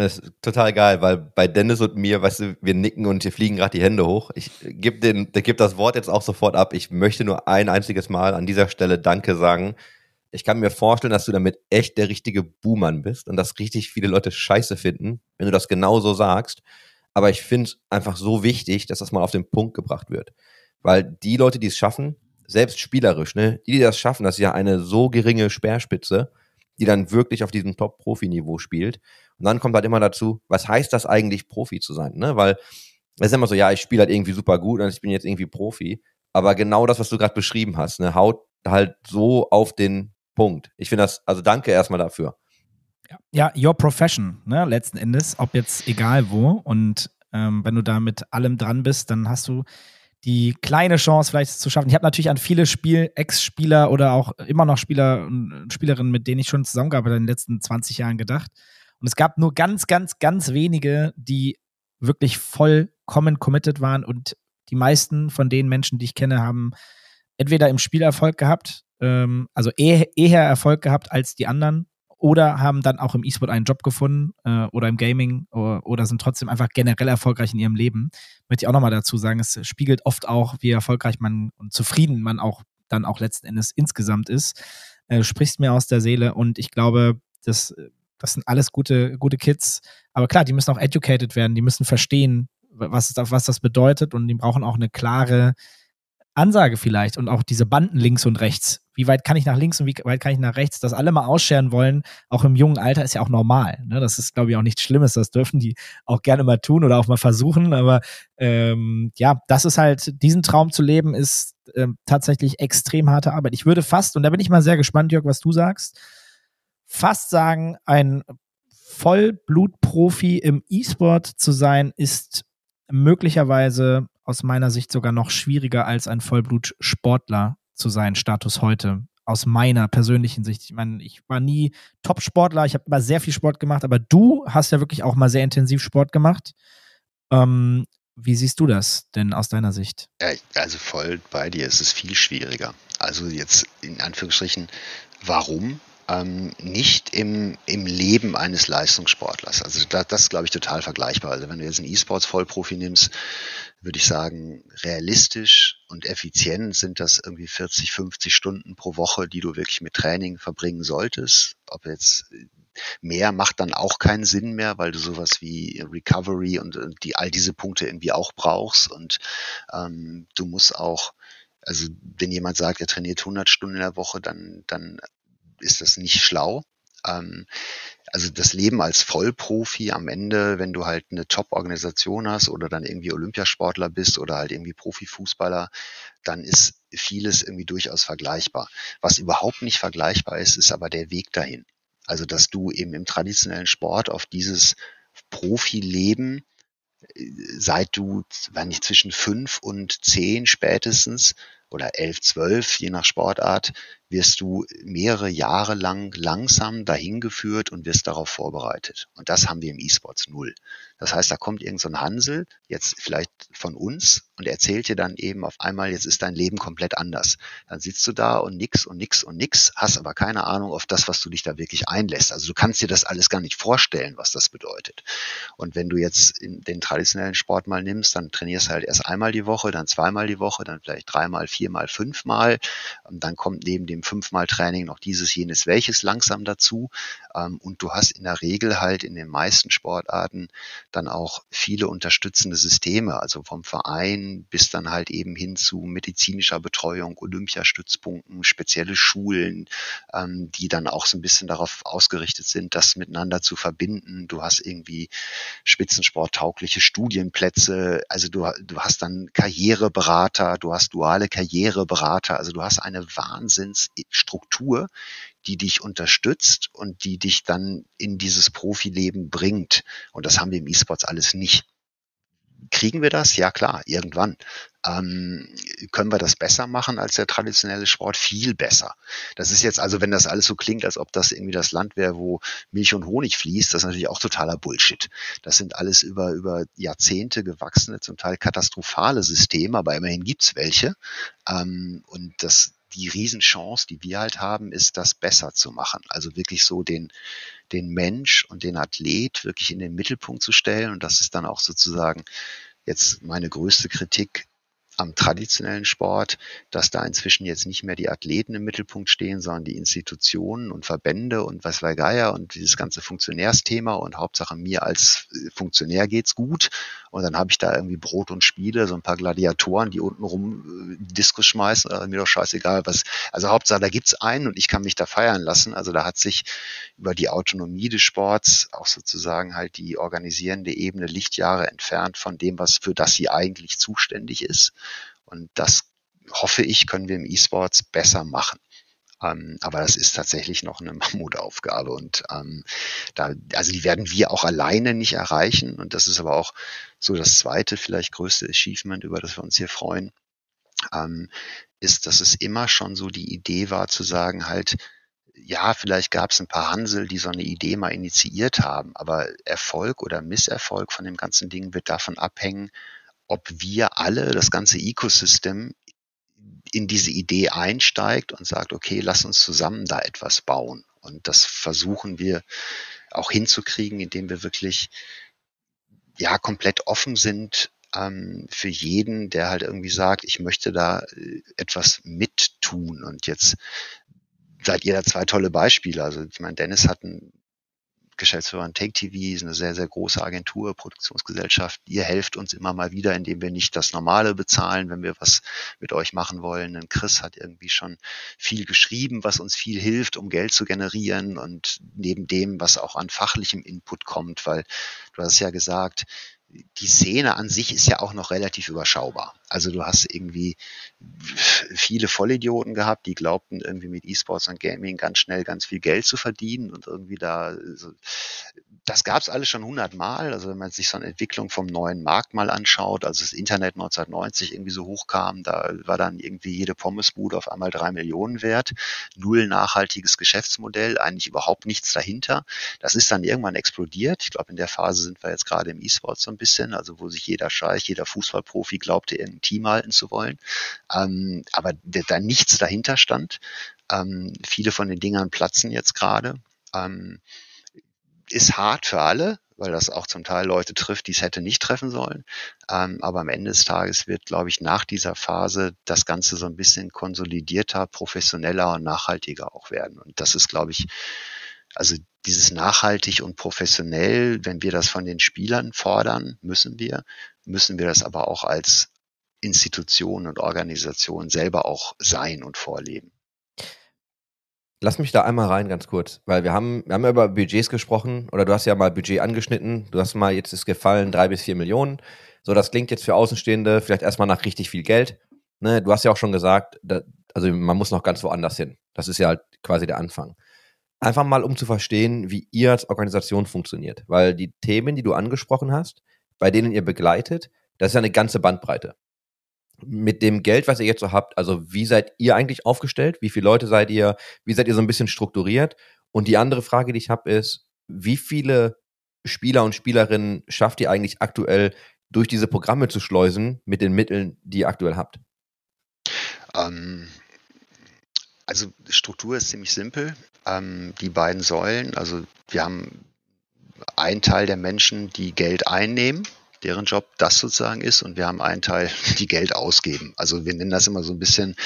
Das ist total geil, weil bei Dennis und mir, weißt du, wir nicken und hier fliegen gerade die Hände hoch. Ich gebe den, der gibt das Wort jetzt auch sofort ab. Ich möchte nur ein einziges Mal an dieser Stelle Danke sagen. Ich kann mir vorstellen, dass du damit echt der richtige Buhmann bist und dass richtig viele Leute Scheiße finden, wenn du das genau so sagst. Aber ich finde es einfach so wichtig, dass das mal auf den Punkt gebracht wird. Weil die Leute, die es schaffen, selbst spielerisch, ne, die, die das schaffen, das ist ja eine so geringe Speerspitze, die dann wirklich auf diesem Top-Profi-Niveau spielt. Und dann kommt halt immer dazu, was heißt das eigentlich, Profi zu sein? Ne? Weil es ist immer so, ja, ich spiele halt irgendwie super gut und ich bin jetzt irgendwie Profi. Aber genau das, was du gerade beschrieben hast, ne, haut halt so auf den Punkt. Ich finde das, also danke erstmal dafür. Ja, your profession, ne, letzten Endes, ob jetzt egal wo. Und ähm, wenn du da mit allem dran bist, dann hast du die kleine Chance vielleicht zu schaffen. Ich habe natürlich an viele Spiel Ex-Spieler oder auch immer noch Spieler und Spielerinnen, mit denen ich schon zusammengearbeitet habe in den letzten 20 Jahren gedacht. Und es gab nur ganz, ganz, ganz wenige, die wirklich vollkommen committed waren. Und die meisten von den Menschen, die ich kenne, haben entweder im Spiel Erfolg gehabt, ähm, also eher, eher Erfolg gehabt als die anderen, oder haben dann auch im E-Sport einen Job gefunden äh, oder im Gaming oder, oder, sind trotzdem einfach generell erfolgreich in ihrem Leben. Möchte ich auch nochmal dazu sagen, es spiegelt oft auch, wie erfolgreich man und zufrieden man auch dann auch letzten Endes insgesamt ist. Äh, sprichst mir aus der Seele und ich glaube, das das sind alles gute, gute Kids. Aber klar, die müssen auch educated werden, die müssen verstehen, was, was das bedeutet und die brauchen auch eine klare Ansage vielleicht und auch diese Banden links und rechts. Wie weit kann ich nach links und wie weit kann ich nach rechts? Das alle mal ausscheren wollen, auch im jungen Alter, ist ja auch normal. Ne? Das ist, glaube ich, auch nichts Schlimmes. Das dürfen die auch gerne mal tun oder auch mal versuchen. Aber ähm, ja, das ist halt, diesen Traum zu leben, ist ähm, tatsächlich extrem harte Arbeit. Ich würde fast, und da bin ich mal sehr gespannt, Jörg, was du sagst, fast sagen, ein Vollblutprofi im E-Sport zu sein, ist möglicherweise aus meiner Sicht sogar noch schwieriger als ein Vollblutsportler zu sein, Status heute. Aus meiner persönlichen Sicht. Ich meine, ich war nie Top-Sportler, ich habe immer sehr viel Sport gemacht, aber du hast ja wirklich auch mal sehr intensiv Sport gemacht. Ähm, wie siehst du das denn aus deiner Sicht? Ja, also voll bei dir. Es ist viel schwieriger. Also jetzt in Anführungsstrichen, warum? ähm, nicht im, im Leben eines Leistungssportlers. Also das, das ist, glaube ich, total vergleichbar. Also wenn du jetzt einen E-Sports-Vollprofi nimmst, würde ich sagen, realistisch und effizient sind das irgendwie 40, 50 Stunden pro Woche, die du wirklich mit Training verbringen solltest. Ob jetzt mehr macht dann auch keinen Sinn mehr, weil du sowas wie Recovery und, und die all diese Punkte irgendwie auch brauchst und ähm, du musst auch also wenn jemand sagt, er trainiert 100 Stunden in der Woche, dann, dann ist das nicht schlau. Ähm, also das Leben als Vollprofi am Ende, wenn du halt eine Top-Organisation hast oder dann irgendwie Olympiasportler bist oder halt irgendwie Profifußballer, dann ist vieles irgendwie durchaus vergleichbar. Was überhaupt nicht vergleichbar ist, ist aber der Weg dahin. Also dass du eben im traditionellen Sport auf dieses Profileben äh, seit du, wenn nicht zwischen fünf und zehn spätestens oder elf, zwölf, je nach Sportart, wirst du mehrere Jahre lang langsam dahin geführt und wirst darauf vorbereitet. Und das haben wir im E-Sports null. Das heißt, da kommt irgend so ein Hansel, jetzt vielleicht von uns, und erzählt dir dann eben auf einmal, jetzt ist dein Leben komplett anders. Dann sitzt du da und nix und nix und nix, hast aber keine Ahnung auf das, was du dich da wirklich einlässt. Also du kannst dir das alles gar nicht vorstellen, was das bedeutet. Und wenn du jetzt den traditionellen Sport mal nimmst, dann trainierst du halt erst einmal die Woche, dann zweimal die Woche, dann vielleicht dreimal, viermal, fünfmal. Und dann kommt neben dem fünfmal Training noch dieses, jenes, welches langsam dazu. Ähm, und du hast in der Regel halt in den meisten Sportarten dann auch viele unterstützende Systeme, also vom Verein bis dann halt eben hin zu medizinischer Betreuung, Olympiastützpunkten, spezielle Schulen, ähm, die dann auch so ein bisschen darauf ausgerichtet sind, das miteinander zu verbinden. Du hast irgendwie spitzensporttaugliche Studienplätze, also du, du hast dann Karriereberater, du hast duale Karriereberater, also du hast eine Wahnsinnsstruktur, die dich unterstützt und die dich dann in dieses Profileben bringt. Und das haben wir im E-Sports alles nicht. Kriegen wir das? Ja klar, irgendwann. Ähm, können wir das besser machen als der traditionelle Sport? Viel besser. Das ist jetzt also, wenn das alles so klingt, als ob das irgendwie das Land wäre, wo Milch und Honig fließt, das ist natürlich auch totaler Bullshit. Das sind alles über, über Jahrzehnte gewachsene, zum Teil katastrophale Systeme, aber immerhin gibt's welche. Ähm, und das, die Riesenchance, die wir halt haben, ist, das besser zu machen. Also wirklich so den, den Mensch und den Athlet wirklich in den Mittelpunkt zu stellen. Und das ist dann auch sozusagen jetzt meine größte Kritik am traditionellen Sport, dass da inzwischen jetzt nicht mehr die Athleten im Mittelpunkt stehen, sondern die Institutionen und Verbände und was weiß Geier und dieses ganze Funktionärsthema und Hauptsache mir als äh, Funktionär geht's gut und dann habe ich da irgendwie Brot und Spiele, so ein paar Gladiatoren, die unten rum äh, Diskus schmeißen, äh, mir doch scheißegal was. Also Hauptsache, da gibt's einen und ich kann mich da feiern lassen. Also da hat sich über die Autonomie des Sports auch sozusagen halt die organisierende Ebene Lichtjahre entfernt von dem, was für das sie eigentlich zuständig ist. Und das hoffe ich, können wir im E-Sports besser machen. Ähm, aber das ist tatsächlich noch eine Mammutaufgabe und ähm, da, also die werden wir auch alleine nicht erreichen. Und das ist aber auch so das zweite, vielleicht größte Achievement, über das wir uns hier freuen, ähm, ist, dass es immer schon so die Idee war zu sagen halt, ja, vielleicht gab es ein paar Hansel, die so eine Idee mal initiiert haben, aber Erfolg oder Misserfolg von dem ganzen Ding wird davon abhängen, ob wir alle, das ganze Ecosystem, in diese Idee einsteigt und sagt, okay, lass uns zusammen da etwas bauen. Und das versuchen wir auch hinzukriegen, indem wir wirklich ja komplett offen sind ähm, für jeden, der halt irgendwie sagt, ich möchte da äh, etwas mittun. Und jetzt seid ihr da zwei tolle Beispiele. Also ich meine, Dennis hat ein Geschäftsführer von Take TV, ist eine sehr, sehr große Agentur, Produktionsgesellschaft. Ihr helft uns immer mal wieder, indem wir nicht das Normale bezahlen, wenn wir was mit euch machen wollen. Und Chris hat irgendwie schon viel geschrieben, was uns viel hilft, um Geld zu generieren und neben dem, was auch an fachlichem Input kommt, weil du hast ja gesagt, die Szene an sich ist ja auch noch relativ überschaubar. Also du hast irgendwie viele Vollidioten gehabt, die glaubten irgendwie mit E-Sports und Gaming ganz schnell ganz viel Geld zu verdienen und irgendwie da so das gab es alles schon hundertmal. Also wenn man sich so eine Entwicklung vom neuen Markt mal anschaut, als das Internet 1990 irgendwie so hochkam, da war dann irgendwie jede Pommesbude auf einmal drei Millionen wert. Null nachhaltiges Geschäftsmodell, eigentlich überhaupt nichts dahinter. Das ist dann irgendwann explodiert. Ich glaube, in der Phase sind wir jetzt gerade im E-Sport so ein bisschen, also wo sich jeder Scheich, jeder Fußballprofi glaubte, irgendein Team halten zu wollen. Ähm, aber da nichts dahinter stand. Ähm, viele von den Dingern platzen jetzt gerade. Ähm, ist hart für alle, weil das auch zum Teil Leute trifft, die es hätte nicht treffen sollen. Ähm, aber am Ende des Tages wird, glaube ich, nach dieser Phase das Ganze so ein bisschen konsolidierter, professioneller und nachhaltiger auch werden. Und das ist, glaube ich, also dieses nachhaltig und professionell, wenn wir das von den Spielern fordern, müssen wir, müssen wir das aber auch als Institution und Organisation selber auch sein und vorleben. Lass mich da einmal rein, ganz kurz, weil wir haben, wir haben ja über Budgets gesprochen oder du hast ja mal Budget angeschnitten. Du hast mal jetzt ist gefallen drei bis vier Millionen. So, das klingt jetzt für Außenstehende vielleicht erstmal nach richtig viel Geld. Ne, du hast ja auch schon gesagt, da, also man muss noch ganz woanders hin. Das ist ja halt quasi der Anfang. Einfach mal, um zu verstehen, wie ihr als Organisation funktioniert, weil die Themen, die du angesprochen hast, bei denen ihr begleitet, das ist ja eine ganze Bandbreite mit dem Geld, was ihr jetzt so habt, also wie seid ihr eigentlich aufgestellt? Wie viele Leute seid ihr? Wie seid ihr so ein bisschen strukturiert? Und die andere Frage, die ich habe, ist, wie viele Spieler und Spielerinnen schafft ihr eigentlich aktuell durch diese Programme zu schleusen mit den Mitteln, die ihr aktuell habt? Ähm, also Struktur ist ziemlich simpel. Ähm, die beiden Säulen, also wir haben einen Teil der Menschen, die Geld einnehmen deren Job das sozusagen ist und wir haben einen Teil, die Geld ausgeben. Also wir nennen das immer so ein bisschen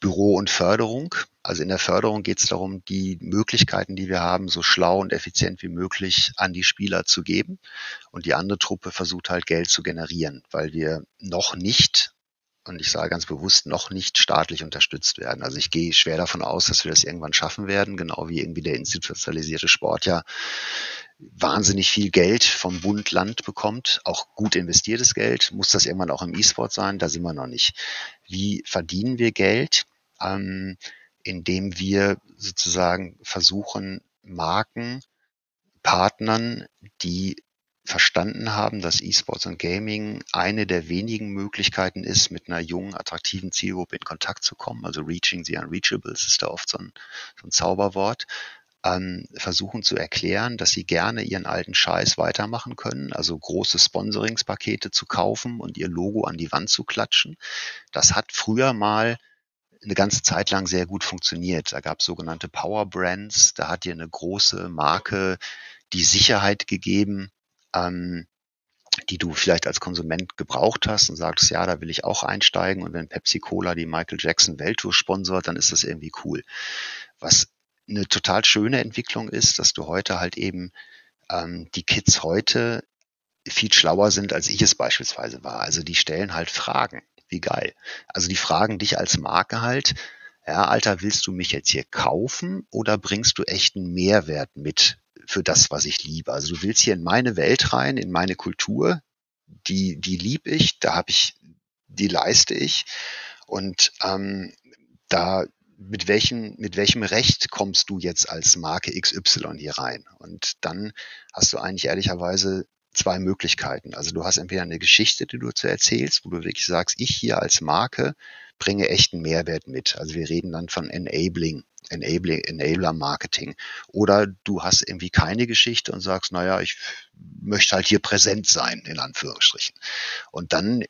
Büro und Förderung. Also in der Förderung geht es darum, die Möglichkeiten, die wir haben, so schlau und effizient wie möglich an die Spieler zu geben. Und die andere Truppe versucht halt Geld zu generieren, weil wir noch nicht und ich sage ganz bewusst noch nicht staatlich unterstützt werden. Also ich gehe schwer davon aus, dass wir das irgendwann schaffen werden, genau wie irgendwie der institutionalisierte Sport ja wahnsinnig viel Geld vom Bund Land bekommt, auch gut investiertes Geld, muss das irgendwann auch im E-Sport sein, da sind wir noch nicht. Wie verdienen wir Geld? Ähm, indem wir sozusagen versuchen, Marken, Partnern, die verstanden haben, dass E-Sports und Gaming eine der wenigen Möglichkeiten ist, mit einer jungen, attraktiven Zielgruppe in Kontakt zu kommen. Also Reaching the Unreachables ist da oft so ein, so ein Zauberwort ähm, versuchen zu erklären, dass sie gerne ihren alten Scheiß weitermachen können, also große Sponsoringspakete zu kaufen und ihr Logo an die Wand zu klatschen. Das hat früher mal eine ganze Zeit lang sehr gut funktioniert. Da gab es sogenannte Power Brands, da hat dir eine große Marke die Sicherheit gegeben, ähm, die du vielleicht als Konsument gebraucht hast und sagst, ja, da will ich auch einsteigen. Und wenn Pepsi Cola die Michael Jackson Welttour sponsort, dann ist das irgendwie cool. Was eine total schöne Entwicklung ist, dass du heute halt eben ähm, die Kids heute viel schlauer sind, als ich es beispielsweise war. Also die stellen halt Fragen. Wie geil. Also die fragen dich als Marke halt, ja, Alter, willst du mich jetzt hier kaufen oder bringst du echten Mehrwert mit für das, was ich liebe? Also du willst hier in meine Welt rein, in meine Kultur, die, die lieb ich, da habe ich, die leiste ich. Und ähm, da mit welchem, mit welchem Recht kommst du jetzt als Marke XY hier rein? Und dann hast du eigentlich ehrlicherweise zwei Möglichkeiten. Also du hast entweder eine Geschichte, die du zu erzählst, wo du wirklich sagst, ich hier als Marke bringe echten Mehrwert mit. Also wir reden dann von Enabling, Enabling, Enabler Marketing. Oder du hast irgendwie keine Geschichte und sagst, naja, ich möchte halt hier präsent sein, in Anführungsstrichen. Und dann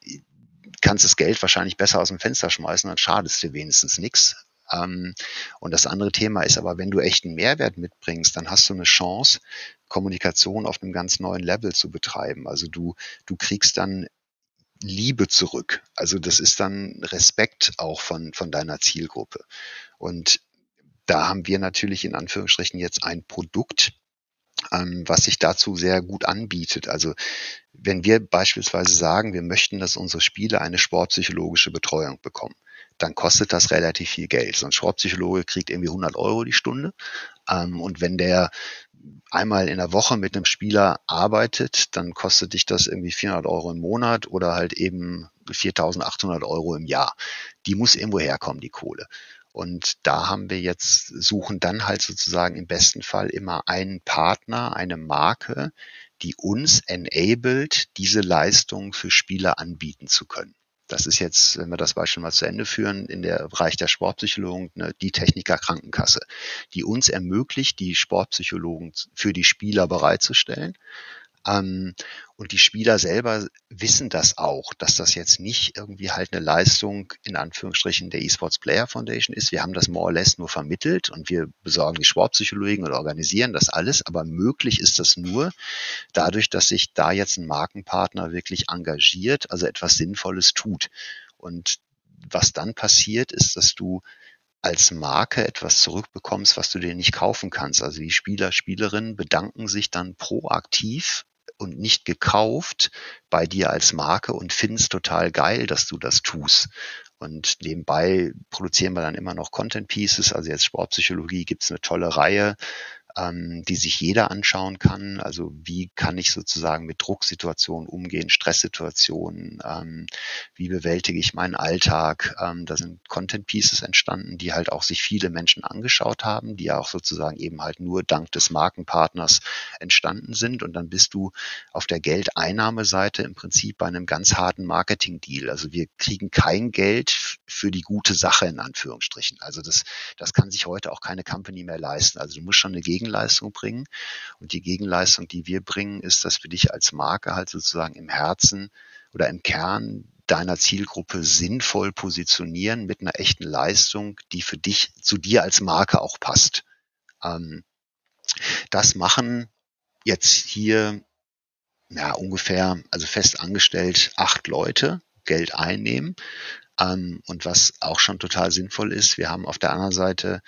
kannst das Geld wahrscheinlich besser aus dem Fenster schmeißen, dann schadest du wenigstens nichts, ähm, und das andere Thema ist aber, wenn du echten Mehrwert mitbringst, dann hast du eine Chance, Kommunikation auf einem ganz neuen Level zu betreiben. Also du, du kriegst dann Liebe zurück. Also das ist dann Respekt auch von, von deiner Zielgruppe. Und da haben wir natürlich in Anführungsstrichen jetzt ein Produkt, ähm, was sich dazu sehr gut anbietet. Also wenn wir beispielsweise sagen, wir möchten, dass unsere Spieler eine sportpsychologische Betreuung bekommen, dann kostet das relativ viel Geld. So ein Sportpsychologe kriegt irgendwie 100 Euro die Stunde. Ähm, und wenn der einmal in der Woche mit einem Spieler arbeitet, dann kostet dich das irgendwie 400 Euro im Monat oder halt eben 4.800 Euro im Jahr. Die muss irgendwo herkommen, die Kohle. Und da haben wir jetzt, suchen dann halt sozusagen im besten Fall immer einen Partner, eine Marke, die uns enabled, diese Leistung für Spieler anbieten zu können. Das ist jetzt, wenn wir das Beispiel mal zu Ende führen, in der Bereich der Sportpsychologen ne, die Techniker Krankenkasse, die uns ermöglicht, die Sportpsychologen für die Spieler bereitzustellen ähm, und die Spieler selber wissen das auch, dass das jetzt nicht irgendwie halt eine Leistung in Anführungsstrichen der eSports Player Foundation ist. Wir haben das more or less nur vermittelt und wir besorgen die Sportpsychologen und organisieren das alles. Aber möglich ist das nur dadurch, dass sich da jetzt ein Markenpartner wirklich engagiert, also etwas Sinnvolles tut. Und was dann passiert, ist, dass du als Marke etwas zurückbekommst, was du dir nicht kaufen kannst. Also die Spieler, Spielerinnen bedanken sich dann proaktiv und nicht gekauft bei dir als Marke und finden es total geil, dass du das tust. Und nebenbei produzieren wir dann immer noch Content Pieces. Also jetzt Sportpsychologie gibt's eine tolle Reihe ähm, die sich jeder anschauen kann. Also wie kann ich sozusagen mit Drucksituationen umgehen, Stresssituationen, ähm, wie bewältige ich meinen Alltag. Ähm, da sind Content Pieces entstanden, die halt auch sich viele Menschen angeschaut haben, die auch sozusagen eben halt nur dank des Markenpartners entstanden sind. Und dann bist du auf der Geldeinnahmeseite im Prinzip bei einem ganz harten Marketing-Deal. Also wir kriegen kein Geld für die gute Sache in Anführungsstrichen. Also das, das kann sich heute auch keine Company mehr leisten. Also du musst schon eine Gegen Gegenleistung bringen. Und die Gegenleistung, die wir bringen, ist, dass wir dich als Marke halt sozusagen im Herzen oder im Kern deiner Zielgruppe sinnvoll positionieren mit einer echten Leistung, die für dich, zu dir als Marke auch passt. Ähm, das machen jetzt hier ja, ungefähr, also fest angestellt, acht Leute Geld einnehmen. Ähm, und was auch schon total sinnvoll ist, wir haben auf der anderen Seite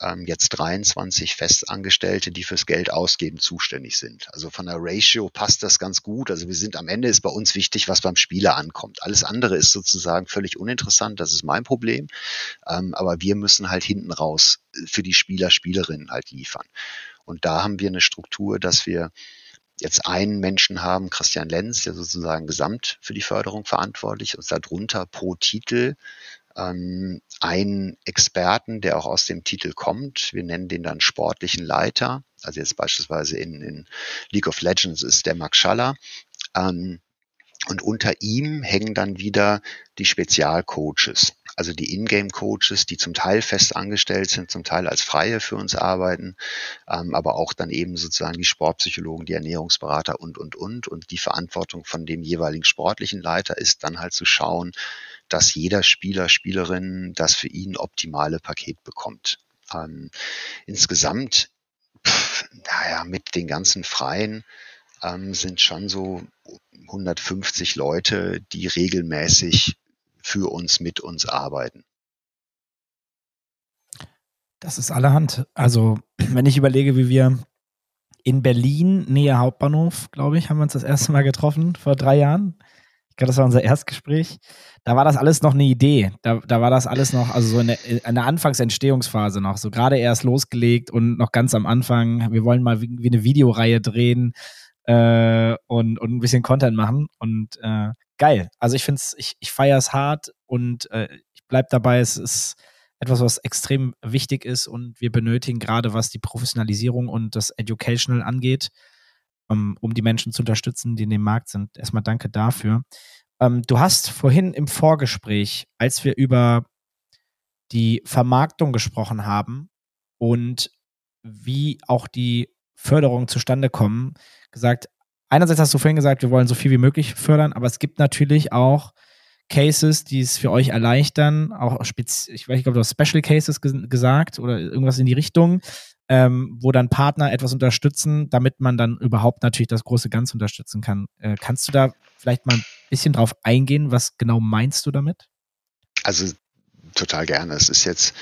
ähm, jetzt 23 Festangestellte, die fürs Geld ausgeben zuständig sind. Also von der Ratio passt das ganz gut. Also wir sind am Ende ist bei uns wichtig, was beim Spieler ankommt. Alles andere ist sozusagen völlig uninteressant. Das ist mein Problem. Ähm, aber wir müssen halt hinten raus für die Spieler, Spielerinnen halt liefern. Und da haben wir eine Struktur, dass wir jetzt einen Menschen haben, Christian Lenz, der sozusagen gesamt für die Förderung verantwortlich ist, darunter pro Titel ähm, einen Experten, der auch aus dem Titel kommt. Wir nennen den dann sportlichen Leiter. Also jetzt beispielsweise in, in League of Legends ist der Max Schaller. Ähm, und unter ihm hängen dann wieder die Spezialcoaches, also die Ingame-Coaches, die zum Teil fest angestellt sind, zum Teil als Freie für uns arbeiten, ähm, aber auch dann eben sozusagen die Sportpsychologen, die Ernährungsberater und, und, und. Und die Verantwortung von dem jeweiligen sportlichen Leiter ist dann halt zu schauen, dass jeder Spieler, Spielerin das für ihn optimale Paket bekommt. Ähm, insgesamt, pff, naja, mit den ganzen Freien ähm, sind schon so 150 Leute, die regelmäßig für uns, mit uns arbeiten. Das ist allerhand. Also, wenn ich überlege, wie wir in Berlin, Nähe Hauptbahnhof, glaube ich, haben wir uns das erste Mal getroffen, vor drei Jahren. Ich glaube, das war unser Erstgespräch. Da war das alles noch eine Idee. Da, da war das alles noch, also so in der, in der Anfangsentstehungsphase noch, so gerade erst losgelegt und noch ganz am Anfang. Wir wollen mal wie, wie eine Videoreihe drehen äh, und, und ein bisschen Content machen. Und äh, geil. Also ich finde es, ich, ich feiere es hart und äh, ich bleibe dabei, es ist etwas, was extrem wichtig ist und wir benötigen gerade, was die Professionalisierung und das Educational angeht, um, um die Menschen zu unterstützen, die in dem Markt sind. Erstmal danke dafür. Ähm, du hast vorhin im Vorgespräch, als wir über die Vermarktung gesprochen haben und wie auch die Förderung zustande kommen, gesagt, einerseits hast du vorhin gesagt, wir wollen so viel wie möglich fördern, aber es gibt natürlich auch Cases, die es für euch erleichtern, auch spez ich weiß nicht, ob du hast Special Cases ges gesagt oder irgendwas in die Richtung, ähm, wo dann Partner etwas unterstützen, damit man dann überhaupt natürlich das große Ganze unterstützen kann. Äh, kannst du da vielleicht mal ein bisschen drauf eingehen? Was genau meinst du damit? Also total gerne. Es ist jetzt,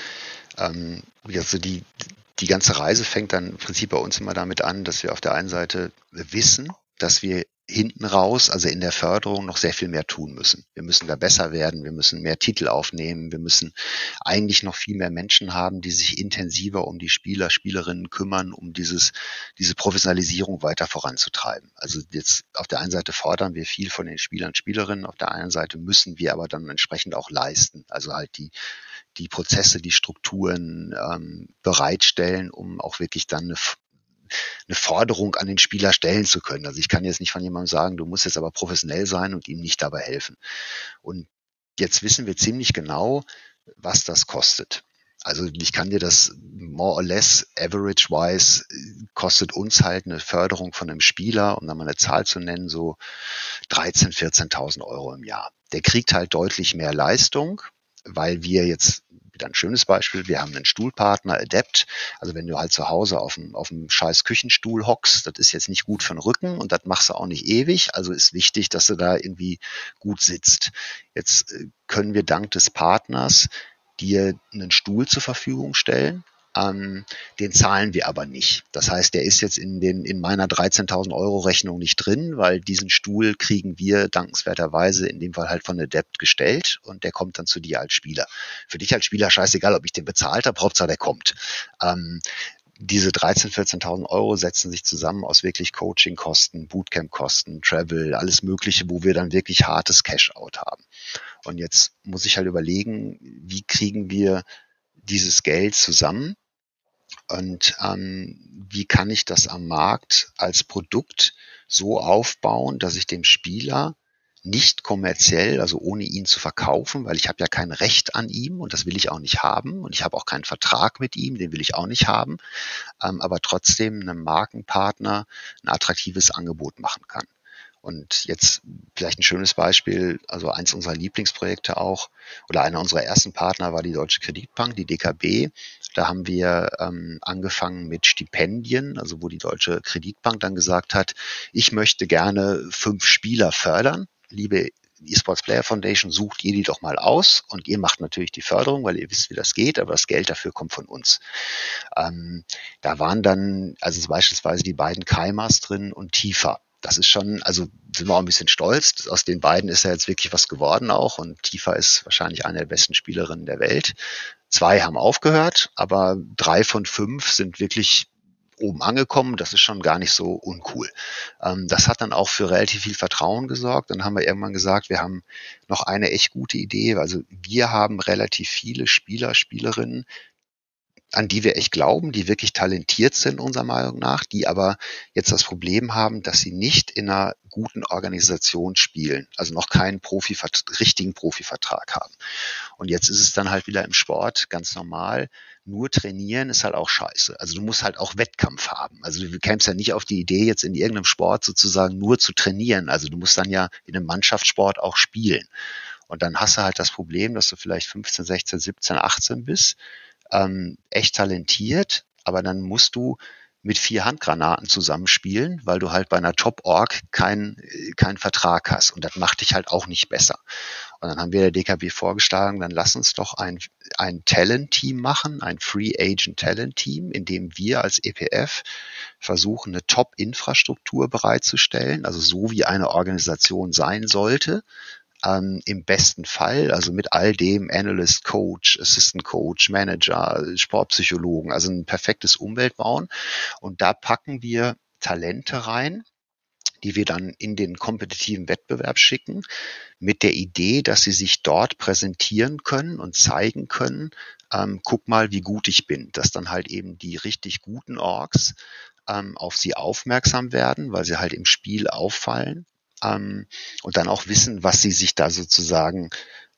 ähm, also die, die ganze Reise fängt dann im Prinzip bei uns immer damit an, dass wir auf der einen Seite wissen, dass wir hinten raus, also in der Förderung, noch sehr viel mehr tun müssen. Wir müssen da besser werden, wir müssen mehr Titel aufnehmen, wir müssen eigentlich noch viel mehr Menschen haben, die sich intensiver um die Spieler, Spielerinnen kümmern, um dieses, diese Professionalisierung weiter voranzutreiben. Also jetzt auf der einen Seite fordern wir viel von den Spielern, Spielerinnen, auf der anderen Seite müssen wir aber dann entsprechend auch leisten. Also halt die die Prozesse, die Strukturen ähm, bereitstellen, um auch wirklich dann eine, eine Forderung an den Spieler stellen zu können. Also ich kann jetzt nicht von jemandem sagen, du musst jetzt aber professionell sein und ihm nicht dabei helfen. Und jetzt wissen wir ziemlich genau, was das kostet. Also ich kann dir das more or less average-wise kostet uns halt eine Förderung von einem Spieler, um da mal eine Zahl zu nennen, so 13, 14.000 Euro im Jahr. Der kriegt halt deutlich mehr Leistung, weil wir jetzt wieder ein schönes Beispiel, wir haben einen Stuhlpartner, Adept. Also wenn du halt zu Hause auf dem, auf dem scheiß Küchenstuhl hockst, das ist jetzt nicht gut für den Rücken und das machst du auch nicht ewig. Also ist wichtig, dass du da irgendwie gut sitzt. Jetzt äh, können wir dank des Partners dir einen Stuhl zur Verfügung stellen, ähm, den zahlen wir aber nicht. Das heißt, der ist jetzt in, den, in meiner 13.000 Euro Rechnung nicht drin, weil diesen Stuhl kriegen wir dankenswerterweise in dem Fall halt von Adept gestellt und der kommt dann zu dir als Spieler. Für dich als Spieler scheißegal, ob ich den bezahlt habe, Hauptsache der kommt. Ähm, diese 13.000, 14.000 Euro setzen sich zusammen aus wirklich Coaching-Kosten, Bootcamp-Kosten, Travel, alles Mögliche, wo wir dann wirklich hartes Cash-out haben. Und jetzt muss ich halt überlegen, wie kriegen wir dieses Geld zusammen und ähm, wie kann ich das am Markt als Produkt so aufbauen, dass ich dem Spieler nicht kommerziell, also ohne ihn zu verkaufen, weil ich habe ja kein Recht an ihm und das will ich auch nicht haben und ich habe auch keinen Vertrag mit ihm, den will ich auch nicht haben, ähm, aber trotzdem einem Markenpartner ein attraktives Angebot machen kann. Und jetzt vielleicht ein schönes Beispiel, also eins unserer Lieblingsprojekte auch, oder einer unserer ersten Partner war die Deutsche Kreditbank, die DKB. Da haben wir ähm, angefangen mit Stipendien, also wo die Deutsche Kreditbank dann gesagt hat, ich möchte gerne fünf Spieler fördern. Liebe eSports Player Foundation, sucht ihr die doch mal aus und ihr macht natürlich die Förderung, weil ihr wisst, wie das geht, aber das Geld dafür kommt von uns. Ähm, da waren dann also beispielsweise die beiden Keimers drin und Tifa das ist schon, also sind wir auch ein bisschen stolz. Aus den beiden ist ja jetzt wirklich was geworden auch und Tifa ist wahrscheinlich eine der besten Spielerinnen der Welt. Zwei haben aufgehört, aber drei von fünf sind wirklich oben angekommen. Das ist schon gar nicht so uncool. Ähm, das hat dann auch für relativ viel Vertrauen gesorgt. Dann haben wir irgendwann gesagt, wir haben noch eine echt gute Idee. Also wir haben relativ viele Spieler, Spielerinnen, an die wir echt glauben, die wirklich talentiert sind, unserer Meinung nach, die aber jetzt das Problem haben, dass sie nicht in einer guten Organisation spielen, also noch keinen Profi, richtigen Profivertrag haben. Und jetzt ist es dann halt wieder im Sport ganz normal. Nur trainieren ist halt auch scheiße. Also du musst halt auch Wettkampf haben. Also du kämst ja nicht auf die Idee, jetzt in irgendeinem Sport sozusagen nur zu trainieren. Also du musst dann ja in einem Mannschaftssport auch spielen. Und dann hast du halt das Problem, dass du vielleicht 15, 16, 17, 18 bist ähm, echt talentiert, aber dann musst du mit vier Handgranaten zusammenspielen, weil du halt bei einer Top-Org keinen keinen Vertrag hast. Und das macht dich halt auch nicht besser. Und dann haben wir der DKB vorgeschlagen, dann lass uns doch ein, ein Talent-Team machen, ein Free Agent Talent-Team, in dem wir als EPF versuchen, eine Top-Infrastruktur bereitzustellen, also so wie eine Organisation sein sollte, ähm, im besten Fall, also mit all dem Analyst, Coach, Assistant Coach, Manager, Sportpsychologen, also ein perfektes Umwelt bauen. Und da packen wir Talente rein, die wir dann in den kompetitiven Wettbewerb schicken, mit der Idee, dass sie sich dort präsentieren können und zeigen können, ähm, guck mal, wie gut ich bin, dass dann halt eben die richtig guten Orks ähm, auf sie aufmerksam werden, weil sie halt im Spiel auffallen ähm, und dann auch wissen, was sie sich da sozusagen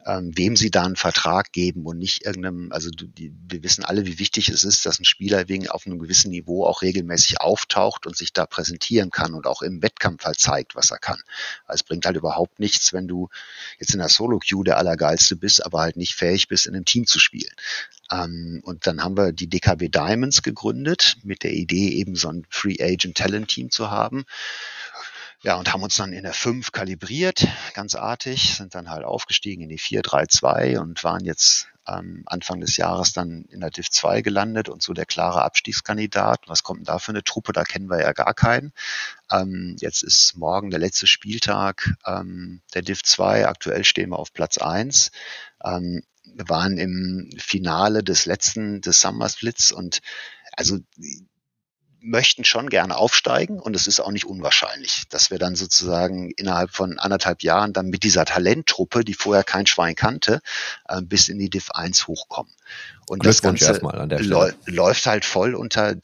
ähm, wem sie da einen Vertrag geben und nicht irgendeinem, also die, wir wissen alle, wie wichtig es ist, dass ein Spieler wegen auf einem gewissen Niveau auch regelmäßig auftaucht und sich da präsentieren kann und auch im Wettkampf halt zeigt, was er kann. Also es bringt halt überhaupt nichts, wenn du jetzt in der Solo-Queue der Allergeilste bist, aber halt nicht fähig bist, in einem Team zu spielen. Ähm, und dann haben wir die DKB Diamonds gegründet mit der Idee, eben so ein Free Agent Talent Team zu haben Ja, und haben uns dann in der 5 kalibriert, ganz artig, sind dann halt aufgestiegen in die 4, 3, 2 und waren jetzt ähm, Anfang des Jahres dann in der Div 2 gelandet und so der klare Abstiegskandidat. Was kommt denn da für eine Truppe? Da kennen wir ja gar keinen. Ähm, jetzt ist morgen der letzte Spieltag ähm, der Div 2. Aktuell stehen wir auf Platz 1. Ähm, wir waren im Finale des letzten des Summer Splits und also möchten schon gerne aufsteigen und es ist auch nicht unwahrscheinlich, dass wir dann sozusagen innerhalb von anderthalb Jahren dann mit dieser Talenttruppe, die vorher kein Schwein kannte, äh, bis in die Div 1 hochkommen. Und das Ganze läuft halt voll unter,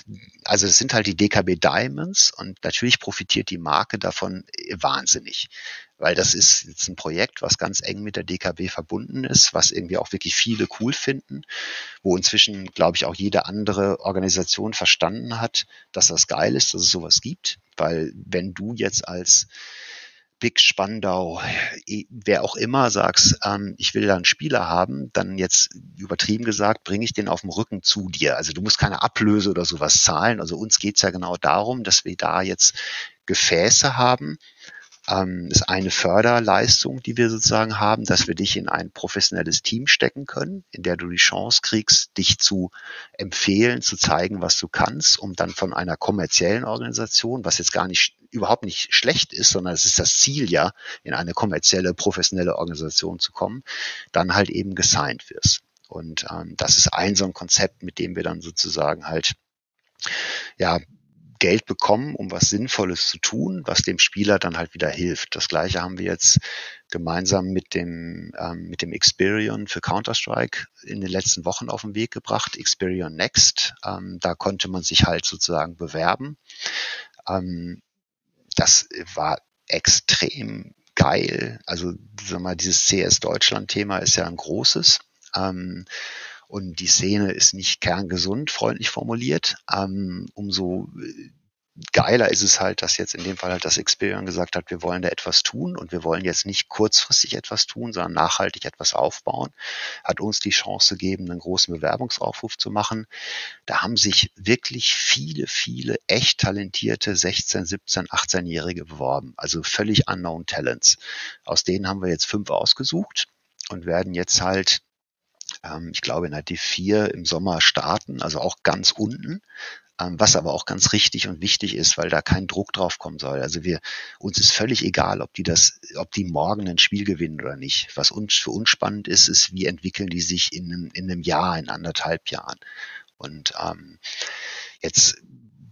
also es sind halt die DKB Diamonds und natürlich profitiert die Marke davon wahnsinnig. Weil das ist jetzt ein Projekt, was ganz eng mit der DKB verbunden ist, was irgendwie auch wirklich viele cool finden, wo inzwischen, glaube ich, auch jede andere Organisation verstanden hat, dass das geil ist, dass es sowas gibt, weil wenn du jetzt als Big Spandau, wer auch immer sagst, ähm, ich will da einen Spieler haben, dann jetzt übertrieben gesagt, bringe ich den auf dem Rücken zu dir. Also du musst keine Ablöse oder sowas zahlen. Also uns geht's ja genau darum, dass wir da jetzt Gefäße haben, ähm, ist eine Förderleistung, die wir sozusagen haben, dass wir dich in ein professionelles Team stecken können, in der du die Chance kriegst, dich zu empfehlen, zu zeigen, was du kannst, um dann von einer kommerziellen Organisation, was jetzt gar nicht überhaupt nicht schlecht ist, sondern es ist das Ziel ja, in eine kommerzielle, professionelle Organisation zu kommen, dann halt eben gesigned wirst. Und ähm, das ist ein so ein Konzept, mit dem wir dann sozusagen halt ja Geld bekommen, um was Sinnvolles zu tun, was dem Spieler dann halt wieder hilft. Das gleiche haben wir jetzt gemeinsam mit dem, ähm, mit dem Experion für Counter-Strike in den letzten Wochen auf den Weg gebracht. Experion Next. Ähm, da konnte man sich halt sozusagen bewerben. Ähm, das war extrem geil. Also, sag mal, dieses CS Deutschland-Thema ist ja ein großes. Ähm, und die Szene ist nicht kerngesund, freundlich formuliert. Ähm, umso äh, geiler ist es halt, dass jetzt in dem Fall halt das Experian gesagt hat, wir wollen da etwas tun und wir wollen jetzt nicht kurzfristig etwas tun, sondern nachhaltig etwas aufbauen. Hat uns die Chance gegeben, einen großen Bewerbungsaufruf zu machen. Da haben sich wirklich viele, viele echt talentierte 16, 17, 18-Jährige beworben. Also völlig unknown Talents. Aus denen haben wir jetzt fünf ausgesucht und werden jetzt halt ähm, ich glaube, in der D4 im Sommer starten, also auch ganz unten, ähm, was aber auch ganz richtig und wichtig ist, weil da kein Druck drauf kommen soll. Also wir, uns ist völlig egal, ob die das, ob die morgen ein Spiel gewinnen oder nicht. Was uns für uns spannend ist, ist, wie entwickeln die sich in einem, in einem Jahr, in anderthalb Jahren. Und ähm, jetzt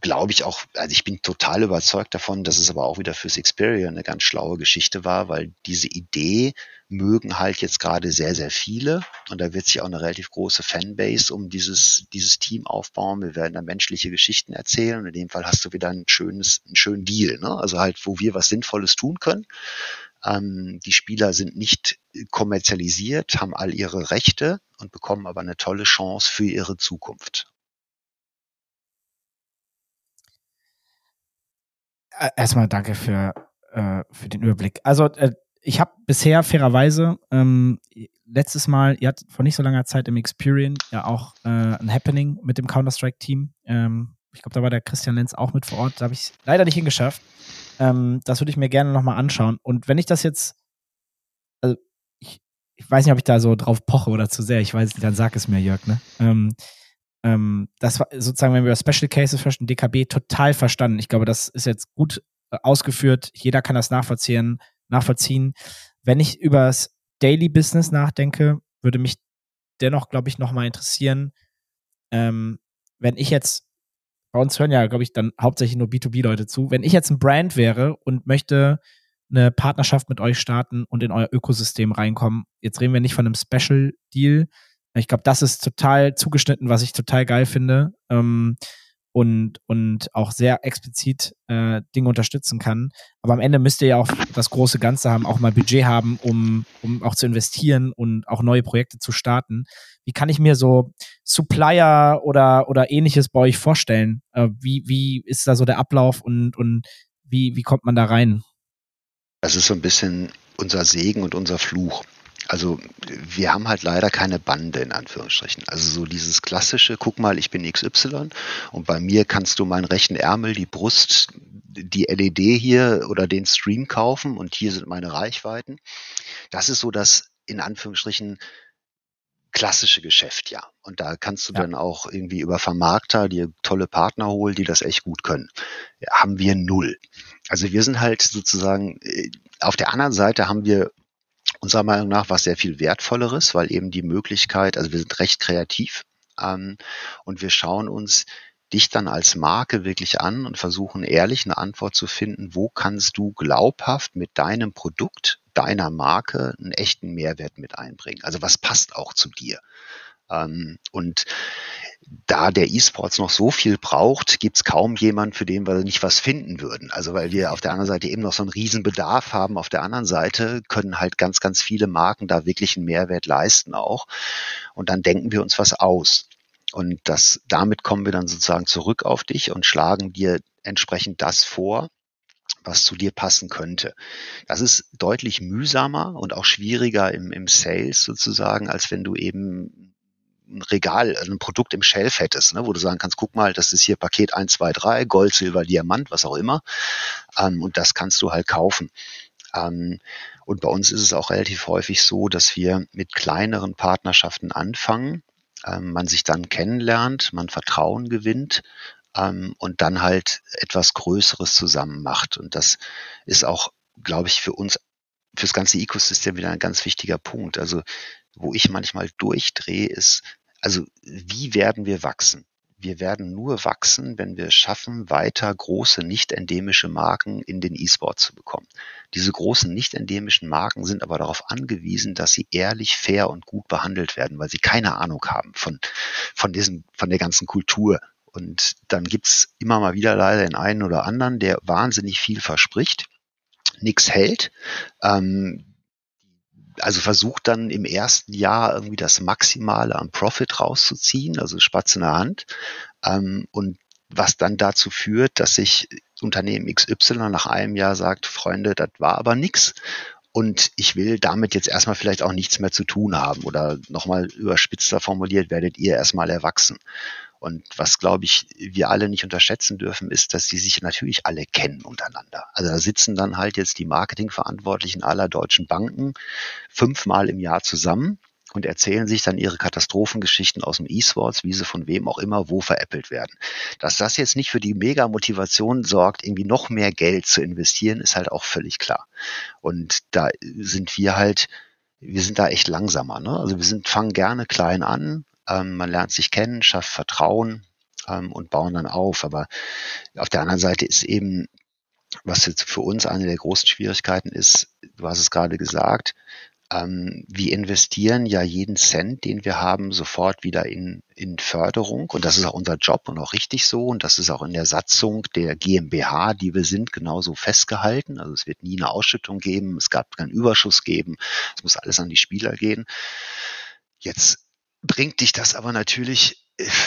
glaube ich auch, also ich bin total überzeugt davon, dass es aber auch wieder fürs Xperia eine ganz schlaue Geschichte war, weil diese Idee mögen halt jetzt gerade sehr, sehr viele und da wird sich auch eine relativ große Fanbase um dieses, dieses Team aufbauen. Wir werden da menschliche Geschichten erzählen und in dem Fall hast du wieder ein schönes, einen schönen Deal, ne? also halt, wo wir was Sinnvolles tun können. Ähm, die Spieler sind nicht kommerzialisiert, haben all ihre Rechte und bekommen aber eine tolle Chance für ihre Zukunft. Äh, erstmal danke für, äh, für den Überblick. Also, äh, ich habe bisher fairerweise ähm, letztes Mal, ihr habt vor nicht so langer Zeit im Experian ja auch äh, ein Happening mit dem Counter-Strike-Team. Ähm, ich glaube, da war der Christian Lenz auch mit vor Ort. Da habe ich leider nicht hingeschafft. Ähm, das würde ich mir gerne nochmal anschauen. Und wenn ich das jetzt, also ich, ich weiß nicht, ob ich da so drauf poche oder zu sehr. Ich weiß nicht, dann sag es mir, Jörg, ne? Ähm, ähm, das war sozusagen, wenn wir über Special Cases sprechen, DKB total verstanden. Ich glaube, das ist jetzt gut äh, ausgeführt. Jeder kann das nachvollziehen. Nachvollziehen. Wenn ich über das Daily Business nachdenke, würde mich dennoch, glaube ich, nochmal interessieren, ähm, wenn ich jetzt, bei uns hören ja, glaube ich, dann hauptsächlich nur B2B-Leute zu, wenn ich jetzt ein Brand wäre und möchte eine Partnerschaft mit euch starten und in euer Ökosystem reinkommen, jetzt reden wir nicht von einem Special Deal, ich glaube, das ist total zugeschnitten, was ich total geil finde. Ähm, und, und auch sehr explizit äh, Dinge unterstützen kann. Aber am Ende müsst ihr ja auch das große Ganze haben, auch mal Budget haben, um, um auch zu investieren und auch neue Projekte zu starten. Wie kann ich mir so Supplier oder, oder ähnliches bei euch vorstellen? Äh, wie, wie ist da so der Ablauf und, und wie, wie kommt man da rein? Das ist so ein bisschen unser Segen und unser Fluch. Also wir haben halt leider keine Bande in Anführungsstrichen. Also so dieses klassische, guck mal, ich bin XY und bei mir kannst du meinen rechten Ärmel, die Brust, die LED hier oder den Stream kaufen und hier sind meine Reichweiten. Das ist so das in Anführungsstrichen klassische Geschäft, ja. Und da kannst du Ja. dann auch irgendwie über Vermarkter dir tolle Partner holen, die das echt gut können. Haben wir null. Also wir sind halt sozusagen, äh, auf der anderen Seite haben wir unserer Meinung nach was sehr viel Wertvolleres, weil eben die Möglichkeit, also wir sind recht kreativ ähm, und wir schauen uns dich dann als Marke wirklich an und versuchen ehrlich eine Antwort zu finden, wo kannst du glaubhaft mit deinem Produkt, deiner Marke einen echten Mehrwert mit einbringen. Also was passt auch zu dir. Ähm, und da der E-Sports noch so viel braucht, gibt's kaum jemand, für den wir nicht was finden würden. Also weil wir auf der anderen Seite eben noch so einen riesen Bedarf haben. Auf der anderen Seite können halt ganz, ganz viele Marken da wirklich einen Mehrwert leisten auch. Und dann denken wir uns was aus. Und das, damit kommen wir dann sozusagen zurück auf dich und schlagen dir entsprechend das vor, was zu dir passen könnte. Das ist deutlich mühsamer und auch schwieriger im, im Sales sozusagen, als wenn du eben ein Regal, also ein Produkt im Shelf hättest, ne, wo du sagen kannst, guck mal, das ist hier Paket 1, 2, 3, Gold, Silber, Diamant, was auch immer. Ähm, und das kannst du halt kaufen. Ähm, und bei uns ist es auch relativ häufig so, dass wir mit kleineren Partnerschaften anfangen, ähm, man sich dann kennenlernt, man Vertrauen gewinnt ähm, und dann halt etwas Größeres zusammen macht. Und das ist auch, glaube ich, für uns, fürs ganze Ecosystem wieder ein ganz wichtiger Punkt. Also wo ich manchmal durchdrehe, ist, also wie werden wir wachsen? Wir werden nur wachsen, wenn wir schaffen, weiter große nicht-endemische Marken in den E-Sport zu bekommen. Diese großen nicht-endemischen Marken sind aber darauf angewiesen, dass sie ehrlich, fair und gut behandelt werden, weil sie keine Ahnung haben von, von, diesem, von der ganzen Kultur. Und dann gibt's immer mal wieder leider den einen oder anderen, der wahnsinnig viel verspricht, nichts hält. Ähm, also versucht dann im ersten Jahr irgendwie das Maximale am Profit rauszuziehen, also Spatz in der Hand. Ähm, und was dann dazu führt, dass sich Unternehmen XY nach einem Jahr sagt, Freunde, das war aber nix. Und ich will damit jetzt erstmal vielleicht auch nichts mehr zu tun haben. Oder nochmal überspitzter formuliert, werdet ihr erstmal erwachsen. Und was, glaube ich, wir alle nicht unterschätzen dürfen, ist, dass sie sich natürlich alle kennen untereinander. Also da sitzen dann halt jetzt die Marketingverantwortlichen aller deutschen Banken fünfmal im Jahr zusammen und erzählen sich dann ihre Katastrophengeschichten aus dem E-Sports, wie sie von wem auch immer wo veräppelt werden. Dass das jetzt nicht für die Mega-Motivation sorgt, irgendwie noch mehr Geld zu investieren, ist halt auch völlig klar. Und da sind wir halt, wir sind da echt langsamer. Ne? Also wir sind, fangen gerne klein an, ähm, man lernt sich kennen, schafft Vertrauen ähm, und bauen dann auf. Aber auf der anderen Seite ist eben, was jetzt für uns eine der großen Schwierigkeiten ist, du hast es gerade gesagt, ähm, wir investieren ja jeden Cent, den wir haben, sofort wieder in, in Förderung. Und das ist auch unser Job und auch richtig so. Und das ist auch in der Satzung der GmbH, die wir sind, genauso festgehalten. Also es wird nie eine Ausschüttung geben, es gab keinen Überschuss geben, es muss alles an die Spieler gehen. Jetzt bringt dich das aber natürlich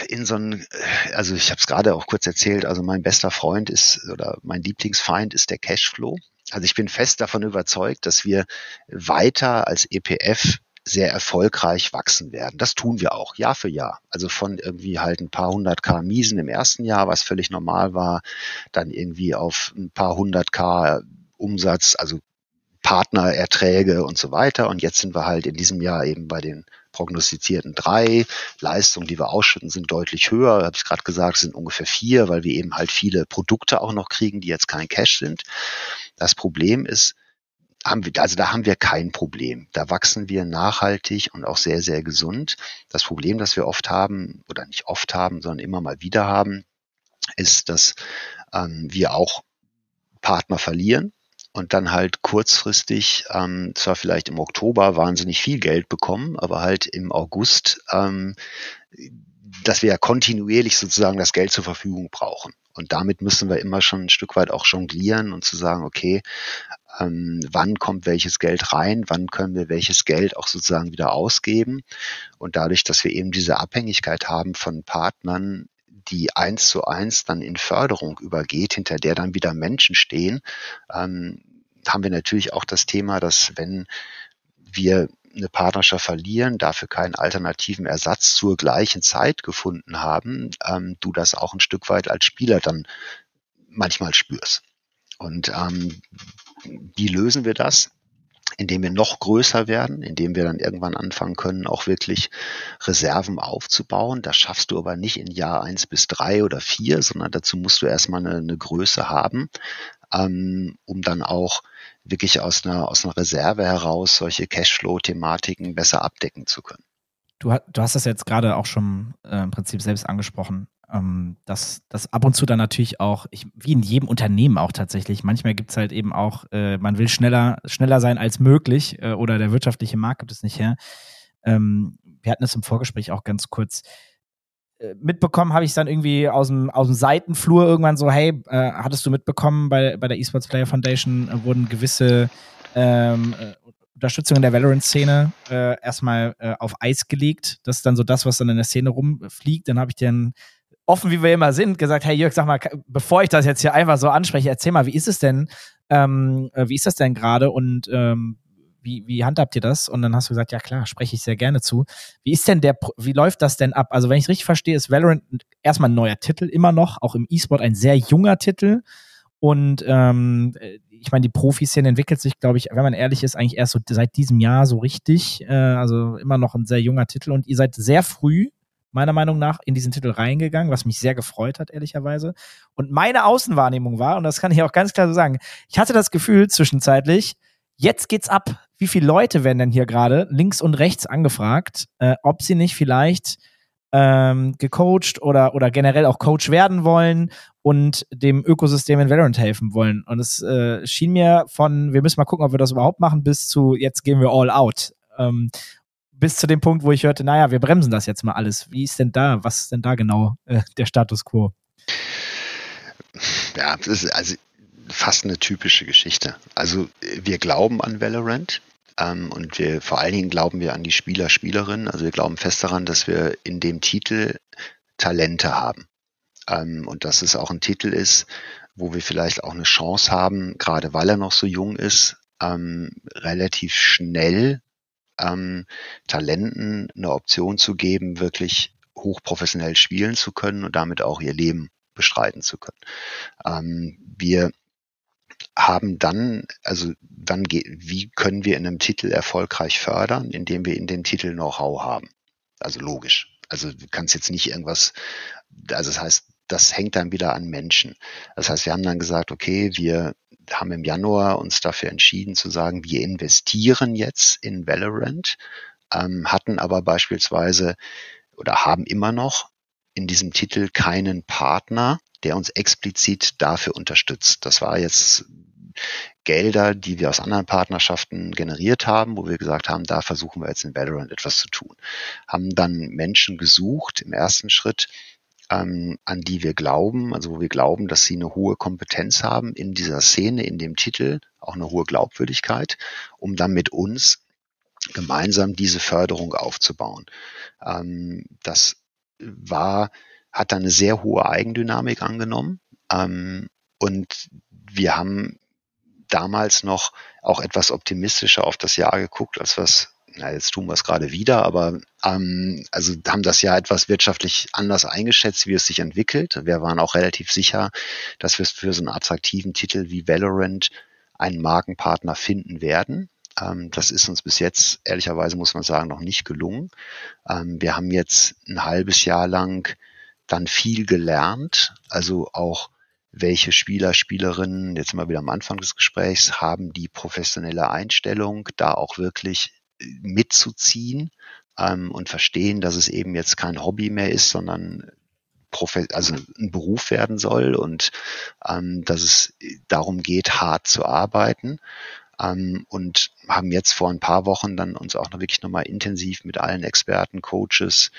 in so ein, also ich habe es gerade auch kurz erzählt, also mein bester Freund ist oder mein Lieblingsfeind ist der Cashflow. Also ich bin fest davon überzeugt, dass wir weiter als EPF sehr erfolgreich wachsen werden. Das tun wir auch Jahr für Jahr. Also von irgendwie halt ein paar hundert K Miesen im ersten Jahr, was völlig normal war, dann irgendwie auf ein paar hundert K Umsatz, also Partnererträge und so weiter. Und jetzt sind wir halt in diesem Jahr eben bei den prognostizierten drei. Leistungen, die wir ausschütten, sind deutlich höher. Habe ich gerade gesagt, sind ungefähr vier, weil wir eben halt viele Produkte auch noch kriegen, die jetzt kein Cash sind. Das Problem ist, haben wir, also da haben wir kein Problem. Da wachsen wir nachhaltig und auch sehr, sehr gesund. Das Problem, das wir oft haben, oder nicht oft haben, sondern immer mal wieder haben, ist, dass ähm, wir auch Partner verlieren und dann halt kurzfristig, ähm, zwar vielleicht im Oktober wahnsinnig viel Geld bekommen, aber halt im August, ähm, dass wir ja kontinuierlich sozusagen das Geld zur Verfügung brauchen. Und damit müssen wir immer schon ein Stück weit auch jonglieren und zu sagen, okay, ähm, wann kommt welches Geld rein, wann können wir welches Geld auch sozusagen wieder ausgeben. Und dadurch, dass wir eben diese Abhängigkeit haben von Partnern, die eins zu eins dann in Förderung übergeht, hinter der dann wieder Menschen stehen, ähm, haben wir natürlich auch das Thema, dass wenn wir eine Partnerschaft verlieren, dafür keinen alternativen Ersatz zur gleichen Zeit gefunden haben, ähm, du das auch ein Stück weit als Spieler dann manchmal spürst. Und ähm, wie lösen wir das? Indem wir noch größer werden, indem wir dann irgendwann anfangen können, auch wirklich Reserven aufzubauen. Das schaffst du aber nicht in Jahr eins bis drei oder vier, sondern dazu musst du erstmal eine, eine Größe haben, ähm, um dann auch wirklich aus einer, aus einer Reserve heraus solche Cashflow-Thematiken besser abdecken zu können. Du, du hast das jetzt gerade auch schon äh, im Prinzip selbst angesprochen ähm, dass das ab und zu dann natürlich auch, ich, wie in jedem Unternehmen auch tatsächlich, manchmal gibt es halt eben auch, äh, man will schneller, schneller sein als möglich äh, oder der wirtschaftliche Markt gibt es nicht her. Ähm, wir hatten es im Vorgespräch auch ganz kurz äh, mitbekommen, habe ich dann irgendwie aus dem, aus dem Seitenflur irgendwann so, hey, äh, hattest du mitbekommen, bei, bei der Esports Player Foundation äh, wurden gewisse ähm, äh, Unterstützung der Valorant-Szene äh, erstmal äh, auf Eis gelegt. Das ist dann so das, was dann in der Szene rumfliegt. Dann habe ich den offen wie wir immer sind, gesagt, hey Jörg, sag mal, bevor ich das jetzt hier einfach so anspreche, erzähl mal, wie ist es denn, ähm, äh, wie ist das denn gerade und ähm, wie, wie handhabt ihr das? Und dann hast du gesagt, ja klar, spreche ich sehr gerne zu. Wie ist denn der, wie läuft das denn ab? Also wenn ich richtig verstehe, ist Valorant erstmal ein neuer Titel, immer noch, auch im E-Sport ein sehr junger Titel. Und ähm, ich meine, die Profiszene entwickelt sich, glaube ich, wenn man ehrlich ist, eigentlich erst so seit diesem Jahr so richtig. Äh, also immer noch ein sehr junger Titel. Und ihr seid sehr früh meiner Meinung nach, in diesen Titel reingegangen, was mich sehr gefreut hat, ehrlicherweise. Und meine Außenwahrnehmung war, und das kann ich auch ganz klar so sagen, ich hatte das Gefühl zwischenzeitlich, jetzt geht's ab. Wie viele Leute werden denn hier gerade links und rechts angefragt, äh, ob sie nicht vielleicht ähm, gecoacht oder, oder generell auch Coach werden wollen und dem Ökosystem in Valorant helfen wollen. Und es äh, schien mir von, wir müssen mal gucken, ob wir das überhaupt machen, bis zu, jetzt gehen wir all out. Ähm, bis zu dem Punkt, wo ich hörte, naja, wir bremsen das jetzt mal alles. Wie ist denn da, was ist denn da genau äh, der Status quo? Ja, das ist also fast eine typische Geschichte. Also wir glauben an Valorant ähm, und wir vor allen Dingen glauben wir an die Spieler, Spielerinnen. Also wir glauben fest daran, dass wir in dem Titel Talente haben. Ähm, und dass es auch ein Titel ist, wo wir vielleicht auch eine Chance haben, gerade weil er noch so jung ist, ähm, relativ schnell ähm, Talenten eine Option zu geben, wirklich hochprofessionell spielen zu können und damit auch ihr Leben bestreiten zu können. Ähm, wir haben dann, also dann, wie können wir in einem Titel erfolgreich fördern, indem wir in dem Titel Know-how haben? Also logisch. Also du kannst jetzt nicht irgendwas, also das heißt, das hängt dann wieder an Menschen. Das heißt, wir haben dann gesagt, okay, wir haben im Januar uns dafür entschieden zu sagen, wir investieren jetzt in Valorant, ähm, hatten aber beispielsweise oder haben immer noch in diesem Titel keinen Partner, der uns explizit dafür unterstützt. Das war jetzt Gelder, die wir aus anderen Partnerschaften generiert haben, wo wir gesagt haben, da versuchen wir jetzt in Valorant etwas zu tun. Haben dann Menschen gesucht im ersten Schritt, ähm, an die wir glauben, also wo wir glauben, dass sie eine hohe Kompetenz haben in dieser Szene, in dem Titel, auch eine hohe Glaubwürdigkeit, um dann mit uns gemeinsam diese Förderung aufzubauen. Ähm, das war, hat dann eine sehr hohe Eigendynamik angenommen. Ähm, und wir haben damals noch auch etwas optimistischer auf das Jahr geguckt, als was na, jetzt tun wir es gerade wieder, aber ähm, also haben das ja etwas wirtschaftlich anders eingeschätzt, wie es sich entwickelt. Wir waren auch relativ sicher, dass wir für so einen attraktiven Titel wie Valorant einen Markenpartner finden werden. Ähm, das ist uns bis jetzt, ehrlicherweise muss man sagen, noch nicht gelungen. Ähm, wir haben jetzt ein halbes Jahr lang dann viel gelernt, also auch welche Spieler, Spielerinnen, jetzt mal wieder am Anfang des Gesprächs, haben die professionelle Einstellung, da auch wirklich mitzuziehen ähm, und verstehen, dass es eben jetzt kein Hobby mehr ist, sondern also ein Beruf werden soll und ähm, dass es darum geht, hart zu arbeiten. Ähm, und haben jetzt vor ein paar Wochen dann uns auch noch wirklich nochmal intensiv mit allen Experten, Coaches,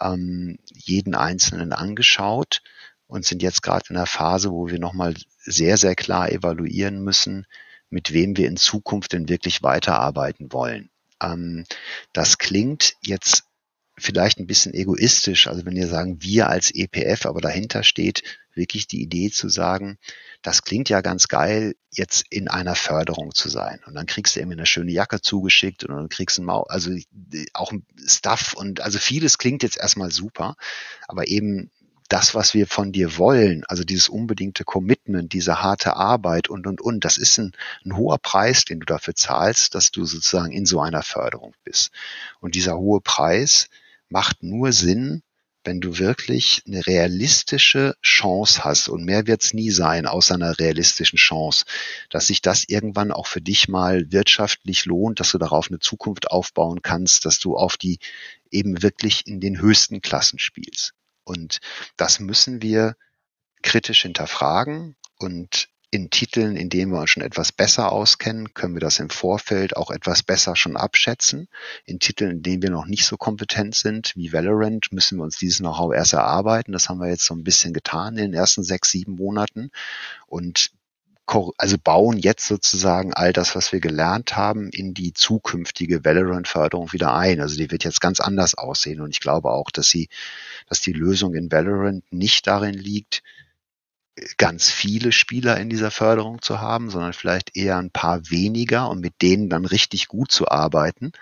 ähm, jeden Einzelnen angeschaut und sind jetzt gerade in der Phase, wo wir nochmal sehr, sehr klar evaluieren müssen, mit wem wir in Zukunft denn wirklich weiterarbeiten wollen. Ähm, das klingt jetzt vielleicht ein bisschen egoistisch, also wenn wir sagen, wir als EPF, aber dahinter steht wirklich die Idee zu sagen, das klingt ja ganz geil, jetzt in einer Förderung zu sein. Und dann kriegst du irgendwie eine schöne Jacke zugeschickt und dann kriegst du also auch Stuff und also vieles klingt jetzt erstmal super, aber eben das, was wir von dir wollen, also dieses unbedingte Commitment, diese harte Arbeit und, und, und, das ist ein, ein hoher Preis, den du dafür zahlst, dass du sozusagen in so einer Förderung bist. Und dieser hohe Preis macht nur Sinn, wenn du wirklich eine realistische Chance hast, und mehr wird es nie sein, außer einer realistischen Chance, dass sich das irgendwann auch für dich mal wirtschaftlich lohnt, dass du darauf eine Zukunft aufbauen kannst, dass du auf die eben wirklich in den höchsten Klassen spielst. Und das müssen wir kritisch hinterfragen und in Titeln, in denen wir uns schon etwas besser auskennen, können wir das im Vorfeld auch etwas besser schon abschätzen. In Titeln, in denen wir noch nicht so kompetent sind, wie Valorant, müssen wir uns dieses Know-how erst erarbeiten. Das haben wir jetzt so ein bisschen getan in den ersten sechs, sieben Monaten und also bauen jetzt sozusagen all das, was wir gelernt haben, in die zukünftige Valorant-Förderung wieder ein. Also die wird jetzt ganz anders aussehen. Und ich glaube auch, dass sie, dass die Lösung in Valorant nicht darin liegt, ganz viele Spieler in dieser Förderung zu haben, sondern vielleicht eher ein paar weniger und mit denen dann richtig gut zu arbeiten,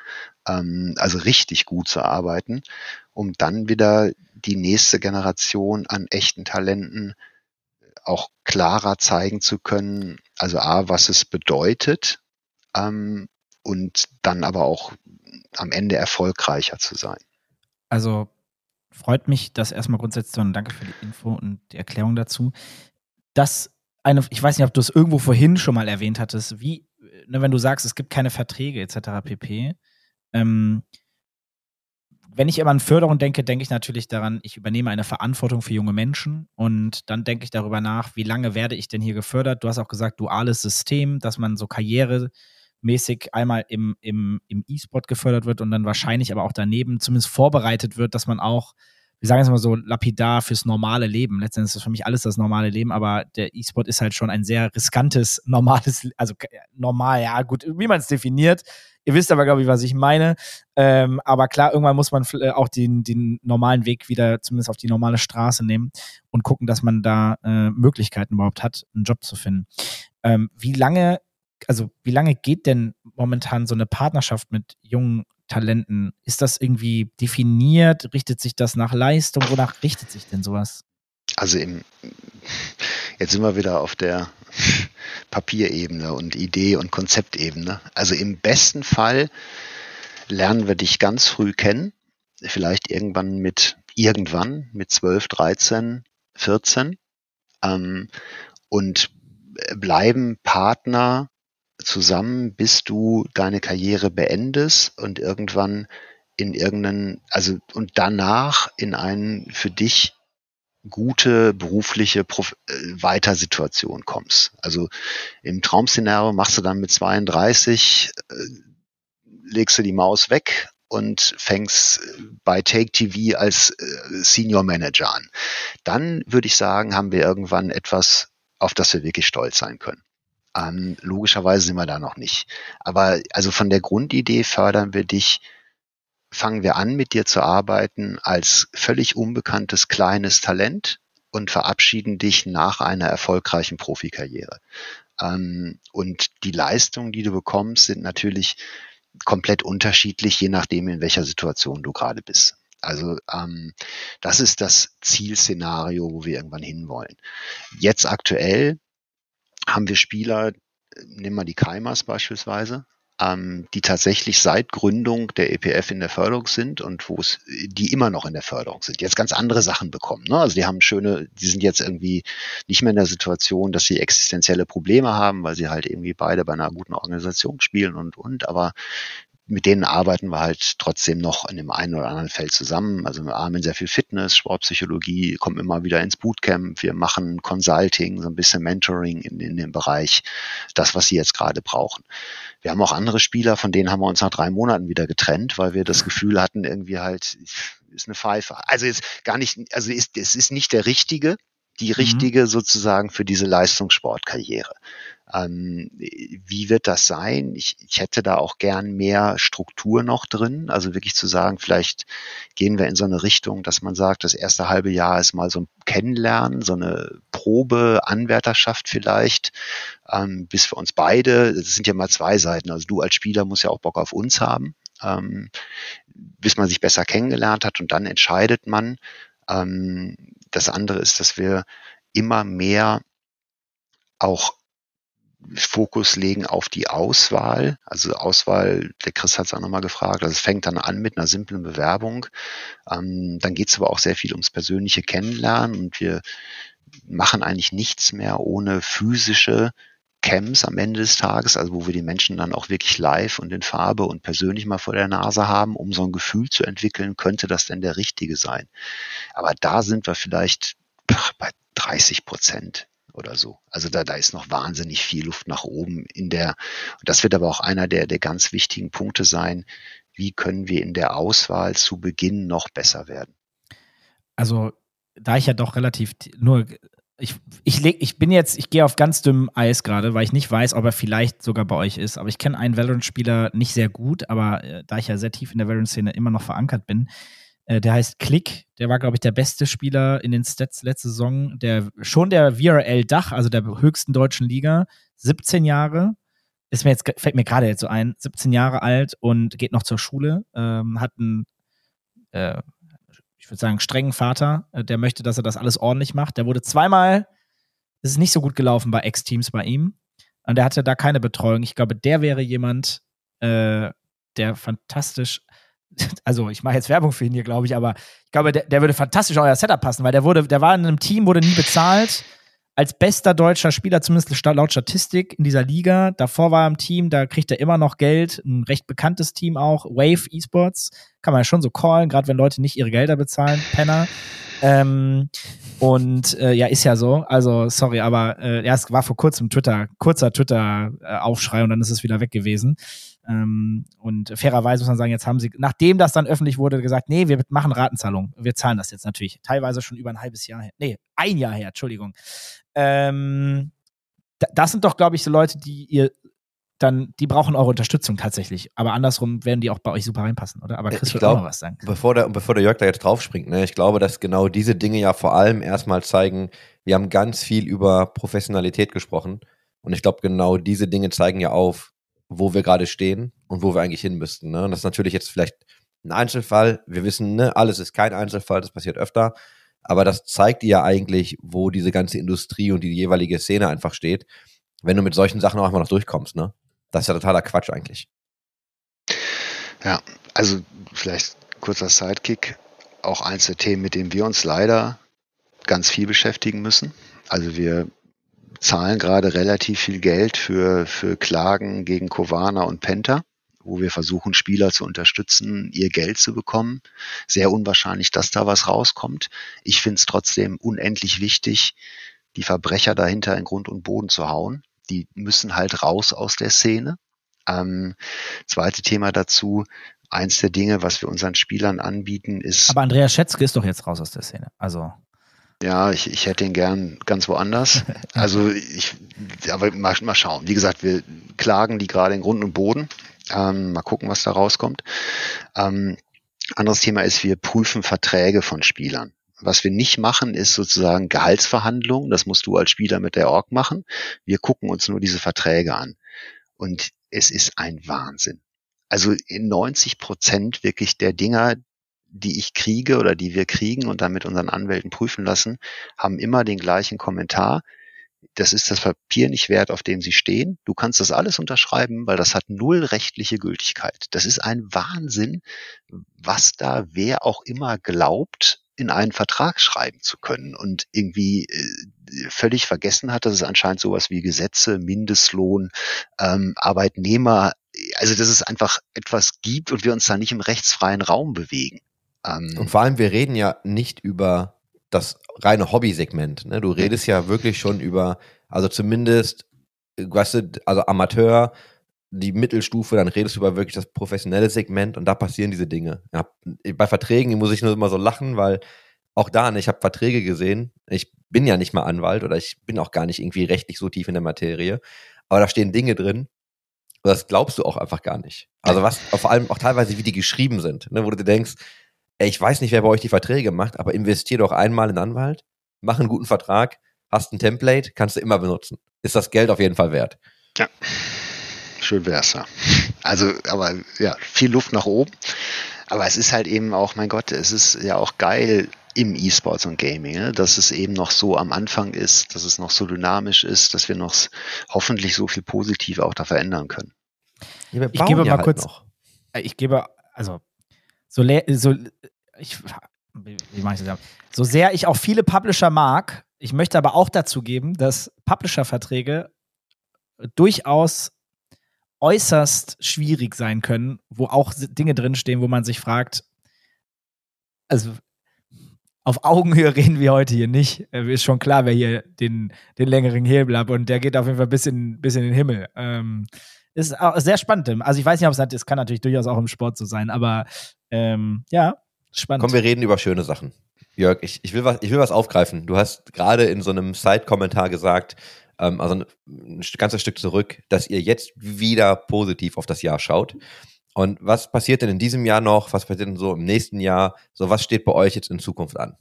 ähm, also richtig gut zu arbeiten, um dann wieder die nächste Generation an echten Talenten auch klarer zeigen zu können, also A, was es bedeutet ähm, und dann aber auch am Ende erfolgreicher zu sein. Also freut mich das erstmal grundsätzlich und danke für die Info und die Erklärung dazu. Das eine, ich weiß nicht, ob du es irgendwo vorhin schon mal erwähnt hattest, wie, ne, wenn du sagst, es gibt keine Verträge etc. pp. Ähm, wenn ich immer an Förderung denke, denke ich natürlich daran, ich übernehme eine Verantwortung für junge Menschen und dann denke ich darüber nach, wie lange werde ich denn hier gefördert? Du hast auch gesagt, duales System, dass man so karrieremäßig einmal im, im, im E-Sport gefördert wird und dann wahrscheinlich aber auch daneben zumindest vorbereitet wird, dass man auch wir sagen jetzt mal so lapidar fürs normale Leben. Letztendlich ist das für mich alles das normale Leben, aber der E-Sport ist halt schon ein sehr riskantes, normales, also normal, ja, gut, wie man es definiert. Ihr wisst aber, glaube ich, was ich meine. Ähm, aber klar, irgendwann muss man äh, auch den, den normalen Weg wieder zumindest auf die normale Straße nehmen und gucken, dass man da äh, Möglichkeiten überhaupt hat, einen Job zu finden. Ähm, wie lange, also wie lange geht denn momentan so eine Partnerschaft mit jungen Talenten? Ist das irgendwie definiert? Richtet sich das nach Leistung? Wonach richtet sich denn sowas? Also im, jetzt sind wir wieder auf der Papierebene und Idee- und Konzeptebene. Also im besten Fall lernen wir dich ganz früh kennen, vielleicht irgendwann mit irgendwann mit 12, 13, 14 ähm, und bleiben Partner zusammen, bis du deine Karriere beendest und irgendwann in irgendeinen, also und danach in einen für dich gute berufliche Prof äh, Weitersituation kommst. Also im Traumszenario machst du dann mit 32, äh, legst du die Maus weg und fängst bei Take TV als äh, Senior Manager an. Dann würde ich sagen, haben wir irgendwann etwas, auf das wir wirklich stolz sein können. Ähm, logischerweise sind wir da noch nicht. Aber also von der Grundidee fördern wir dich, fangen wir an, mit dir zu arbeiten als völlig unbekanntes kleines Talent und verabschieden dich nach einer erfolgreichen Profikarriere. Ähm, und die Leistungen, die du bekommst, sind natürlich komplett unterschiedlich, je nachdem, in welcher Situation du gerade bist. Also ähm, das ist das Zielszenario, wo wir irgendwann hinwollen. Jetzt aktuell haben wir Spieler, nehmen wir die Keimers beispielsweise, ähm, die tatsächlich seit Gründung der EPF in der Förderung sind und wo es, die immer noch in der Förderung sind, jetzt ganz andere Sachen bekommen. Ne? Also die haben schöne, die sind jetzt irgendwie nicht mehr in der Situation, dass sie existenzielle Probleme haben, weil sie halt irgendwie beide bei einer guten Organisation spielen und und, aber mit denen arbeiten wir halt trotzdem noch in dem einen oder anderen Feld zusammen. Also wir arbeiten sehr viel Fitness, Sportpsychologie, kommen immer wieder ins Bootcamp. Wir machen Consulting, so ein bisschen Mentoring in, in dem Bereich, das, was sie jetzt gerade brauchen. Wir haben auch andere Spieler, von denen haben wir uns nach drei Monaten wieder getrennt, weil wir das Gefühl hatten, irgendwie halt, ist eine Pfeife. Also jetzt gar nicht, also ist, es ist nicht der richtige, die mhm. richtige mhm. sozusagen für diese Leistungssportkarriere. Ähm, wie wird das sein? Ich, ich hätte da auch gern mehr Struktur noch drin. Also wirklich zu sagen, vielleicht gehen wir in so eine Richtung, dass man sagt, das erste halbe Jahr ist mal so ein Kennenlernen, so eine Probe, Anwärterschaft vielleicht, ähm, bis wir uns beide, das sind ja mal zwei Seiten. Also du als Spieler musst ja auch Bock auf uns haben, ähm, bis man sich besser kennengelernt hat und dann entscheidet man, Ähm, das andere ist, dass wir immer mehr auch Fokus legen auf die Auswahl. Also Auswahl, der Chris hat es auch nochmal gefragt, also es fängt dann an mit einer simplen Bewerbung. Ähm, dann geht es aber auch sehr viel ums persönliche Kennenlernen und wir machen eigentlich nichts mehr ohne physische Camps am Ende des Tages, also wo wir die Menschen dann auch wirklich live und in Farbe und persönlich mal vor der Nase haben, um so ein Gefühl zu entwickeln, könnte das denn der richtige sein. Aber da sind wir vielleicht bei 30 Prozent oder so. Also da, da ist noch wahnsinnig viel Luft nach oben in der, das wird aber auch einer der, der ganz wichtigen Punkte sein, wie können wir in der Auswahl zu Beginn noch besser werden. Also, da ich ja doch relativ nur ich, ich, leg, ich bin jetzt, ich gehe auf ganz dünnem Eis gerade, weil ich nicht weiß, ob er vielleicht sogar bei euch ist. Aber ich kenne einen Valorant-Spieler nicht sehr gut, aber äh, da ich ja sehr tief in der Valorant-Szene immer noch verankert bin, äh, der heißt Klick. Der war, glaube ich, der beste Spieler in den Stats letzte Saison. Der, schon der VRL-Dach, also der höchsten deutschen Liga. 17 Jahre. Ist mir jetzt, fällt mir gerade jetzt so ein. 17 Jahre alt und geht noch zur Schule. Ähm, hat einen, äh, ich würde sagen, strengen Vater, äh, der möchte, dass er das alles ordentlich macht. Der wurde zweimal, es ist nicht so gut gelaufen bei Ex-Teams bei ihm. Und der hatte da keine Betreuung. Ich glaube, der wäre jemand, äh, der fantastisch, also ich mache jetzt Werbung für ihn hier, glaube ich, aber ich glaube, der, der würde fantastisch in euer Setup passen, weil der wurde, der war in einem Team, wurde nie bezahlt als bester deutscher Spieler, zumindest laut Statistik in dieser Liga. Davor war er im Team, da kriegt er immer noch Geld. Ein recht bekanntes Team auch, Wave Esports. Kann man ja schon so callen, gerade wenn Leute nicht ihre Gelder bezahlen, Penner. Ähm, und äh, ja, ist ja so. Also, sorry, aber äh, es war vor kurzem Twitter, kurzer Twitter-Aufschrei und dann ist es wieder weg gewesen. Ähm, und fairerweise muss man sagen, jetzt haben sie, nachdem das dann öffentlich wurde, gesagt, nee, wir machen Ratenzahlung. Wir zahlen das jetzt natürlich. Teilweise schon über ein halbes Jahr her. Nee, ein Jahr her, Entschuldigung. Ähm, das sind doch, glaube ich, so Leute, die ihr dann, die brauchen eure Unterstützung tatsächlich. Aber andersrum werden die auch bei euch super reinpassen, oder? Aber Chris wird auch noch was sagen. Bevor der, bevor der Jörg da jetzt draufspringt, ne, ich glaube, dass genau diese Dinge ja vor allem erstmal zeigen, wir haben ganz viel über Professionalität gesprochen. Und ich glaube, genau diese Dinge zeigen ja auf, wo wir gerade stehen und wo wir eigentlich hin müssten. Ne? Und das ist natürlich jetzt vielleicht ein Einzelfall. Wir wissen, ne, alles ist kein Einzelfall, das passiert öfter. Aber das zeigt dir ja eigentlich, wo diese ganze Industrie und die jeweilige Szene einfach steht, wenn du mit solchen Sachen auch einfach noch durchkommst, ne? Das ist ja totaler Quatsch eigentlich. Ja, also vielleicht kurzer Sidekick. Auch eins der Themen, mit denen wir uns leider ganz viel beschäftigen müssen. Also wir zahlen gerade relativ viel Geld für, für Klagen gegen Kovana und Penta wo wir versuchen, Spieler zu unterstützen, ihr Geld zu bekommen. Sehr unwahrscheinlich, dass da was rauskommt. Ich finde es trotzdem unendlich wichtig, die Verbrecher dahinter in Grund und Boden zu hauen. Die müssen halt raus aus der Szene. Ähm, zweite Thema dazu, eins der Dinge, was wir unseren Spielern anbieten, ist. Aber Andreas Schätzke ist doch jetzt raus aus der Szene. Also. Ja, ich, ich hätte ihn gern ganz woanders. Also ich, aber mal, mal schauen. Wie gesagt, wir klagen die gerade in Grund und Boden. Ähm, mal gucken, was da rauskommt. Ähm, anderes Thema ist, wir prüfen Verträge von Spielern. Was wir nicht machen, ist sozusagen Gehaltsverhandlungen. Das musst du als Spieler mit der Org machen. Wir gucken uns nur diese Verträge an. Und es ist ein Wahnsinn. Also in 90 Prozent wirklich der Dinger, die ich kriege oder die wir kriegen und dann mit unseren Anwälten prüfen lassen, haben immer den gleichen Kommentar das ist das Papier nicht wert, auf dem sie stehen. Du kannst das alles unterschreiben, weil das hat null rechtliche Gültigkeit. Das ist ein Wahnsinn, was da wer auch immer glaubt, in einen Vertrag schreiben zu können und irgendwie äh, völlig vergessen hat, dass es anscheinend sowas wie Gesetze, Mindestlohn, ähm, Arbeitnehmer, also dass es einfach etwas gibt und wir uns da nicht im rechtsfreien Raum bewegen. Ähm, und vor allem, wir reden ja nicht über das reine Hobby-Segment. Ne? Du redest ja wirklich schon über, also zumindest, weißt du, also Amateur, die Mittelstufe, dann redest du über wirklich das professionelle Segment und da passieren diese Dinge. Ja, bei Verträgen muss ich nur immer so lachen, weil auch da, ne, ich habe Verträge gesehen. Ich bin ja nicht mal Anwalt oder ich bin auch gar nicht irgendwie rechtlich so tief in der Materie. Aber da stehen Dinge drin, das glaubst du auch einfach gar nicht. Also was, vor allem auch teilweise, wie die geschrieben sind, ne, wo du dir denkst, ich weiß nicht, wer bei euch die Verträge macht, aber investier doch einmal in Anwalt, mach einen guten Vertrag, hast ein Template, kannst du immer benutzen. Ist das Geld auf jeden Fall wert. Ja. Schön wär's ja. Also, aber ja, viel Luft nach oben. Aber es ist halt eben auch, mein Gott, es ist ja auch geil, im E-Sports und Gaming, ne? dass es eben noch so am Anfang ist, dass es noch so dynamisch ist, dass wir noch hoffentlich so viel Positive auch da verändern können. Ja, ich gebe mal halt kurz, noch. Äh, ich gebe, also, so, so ich, wie mache ich das? So sehr ich auch viele Publisher mag, ich möchte aber auch dazu geben, dass Publisher-Verträge durchaus äußerst schwierig sein können, wo auch Dinge drinstehen, wo man sich fragt, also auf Augenhöhe reden wir heute hier nicht. Äh, ist schon klar, wer hier den, den längeren Hebel hat und der geht auf jeden Fall bis in, bis in den Himmel. Ähm, ist sehr spannend. Also ich weiß nicht, ob es es kann natürlich durchaus auch im Sport so sein, aber ähm, ja, spannend. Komm, wir reden über schöne Sachen. Jörg, ich, ich, will was, ich will was aufgreifen. Du hast gerade in so einem Side-Kommentar gesagt, ähm, also ein, ein ganzes Stück zurück, dass ihr jetzt wieder positiv auf das Jahr schaut. Und was passiert denn in diesem Jahr noch? Was passiert denn so im nächsten Jahr? So, was steht bei euch jetzt in Zukunft an?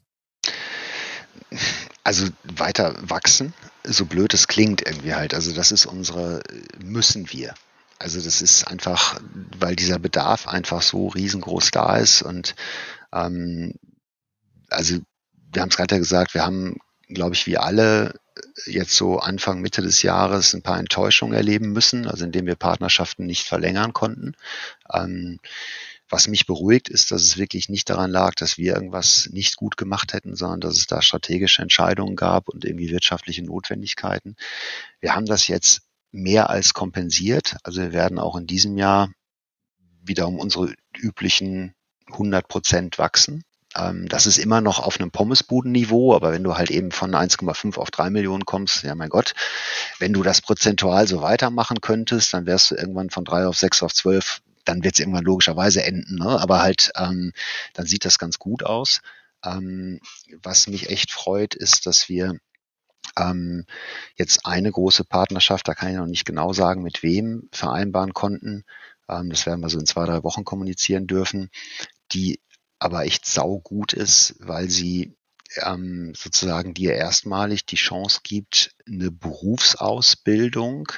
Also weiter wachsen, so blöd es klingt irgendwie halt. Also das ist unsere, müssen wir. Also das ist einfach, weil dieser Bedarf einfach so riesengroß da ist und ähm, also wir haben es gerade ja gesagt, wir haben, glaube ich, wie alle jetzt so Anfang, Mitte des Jahres ein paar Enttäuschungen erleben müssen, also indem wir Partnerschaften nicht verlängern konnten. Ähm, was mich beruhigt, ist, dass es wirklich nicht daran lag, dass wir irgendwas nicht gut gemacht hätten, sondern dass es da strategische Entscheidungen gab und irgendwie wirtschaftliche Notwendigkeiten. Wir haben das jetzt mehr als kompensiert. Also wir werden auch in diesem Jahr wieder um unsere üblichen 100 Prozent wachsen. Ähm, das ist immer noch auf einem Pommesbudenniveau, aber wenn du halt eben von 1,5 auf 3 Millionen kommst, ja mein Gott, wenn du das prozentual so weitermachen könntest, dann wärst du irgendwann von 3 auf 6 auf 12, dann wird es irgendwann logischerweise enden. Ne? Aber halt, ähm, dann sieht das ganz gut aus. Ähm, was mich echt freut, ist, dass wir ähm, jetzt eine große Partnerschaft, da kann ich noch nicht genau sagen, mit wem vereinbaren konnten. Ähm, das werden wir so in zwei, drei Wochen kommunizieren dürfen, die aber echt saugut ist, weil sie ähm, sozusagen dir erstmalig die Chance gibt, eine Berufsausbildung,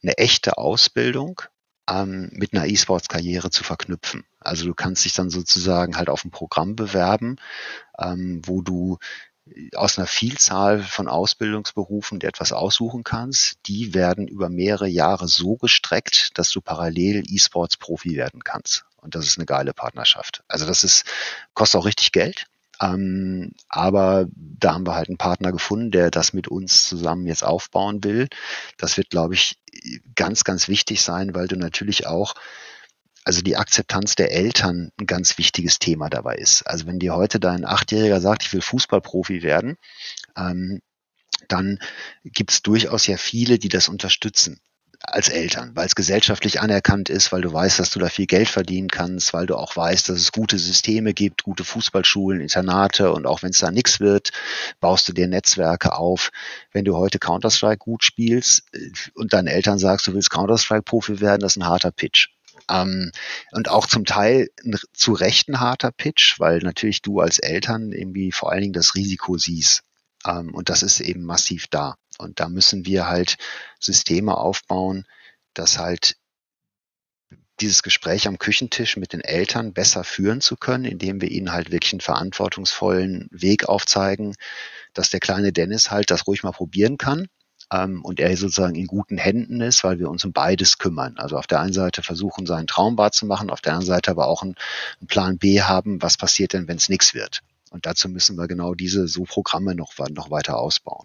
eine echte Ausbildung ähm, mit einer E-Sports-Karriere zu verknüpfen. Also du kannst dich dann sozusagen halt auf ein Programm bewerben, ähm, wo du aus einer Vielzahl von Ausbildungsberufen dir etwas aussuchen kannst. Die werden über mehrere Jahre so gestreckt, dass du parallel E-Sports-Profi werden kannst. Und das ist eine geile Partnerschaft. Also das ist, kostet auch richtig Geld. Ähm, aber da haben wir halt einen Partner gefunden, der das mit uns zusammen jetzt aufbauen will. Das wird, glaube ich, ganz, ganz wichtig sein, weil du natürlich auch also die Akzeptanz der Eltern ein ganz wichtiges Thema dabei ist. Also wenn dir heute dein Achtjähriger sagt, ich will Fußballprofi werden, ähm, dann gibt es durchaus ja viele, die das unterstützen als Eltern, weil es gesellschaftlich anerkannt ist, weil du weißt, dass du da viel Geld verdienen kannst, weil du auch weißt, dass es gute Systeme gibt, gute Fußballschulen, Internate und auch wenn es da nichts wird, baust du dir Netzwerke auf. Wenn du heute Counter-Strike gut spielst äh, und deinen Eltern sagst, du willst Counter-Strike-Profi werden, das ist ein harter Pitch. Ähm, und auch zum Teil ein zu Recht ein harter Pitch, weil natürlich du als Eltern irgendwie vor allen Dingen das Risiko siehst. Ähm, und das ist eben massiv da. Und da müssen wir halt Systeme aufbauen, dass halt dieses Gespräch am Küchentisch mit den Eltern besser führen zu können, indem wir ihnen halt wirklich einen verantwortungsvollen Weg aufzeigen, dass der kleine Dennis halt das ruhig mal probieren kann ähm, und er sozusagen in guten Händen ist, weil wir uns um beides kümmern. Also auf der einen Seite versuchen, seinen Traum wahrzumachen, auf der anderen Seite aber auch einen, einen Plan B haben, was passiert denn, wenn es nichts wird. Und dazu müssen wir genau diese so Programme noch, noch weiter ausbauen.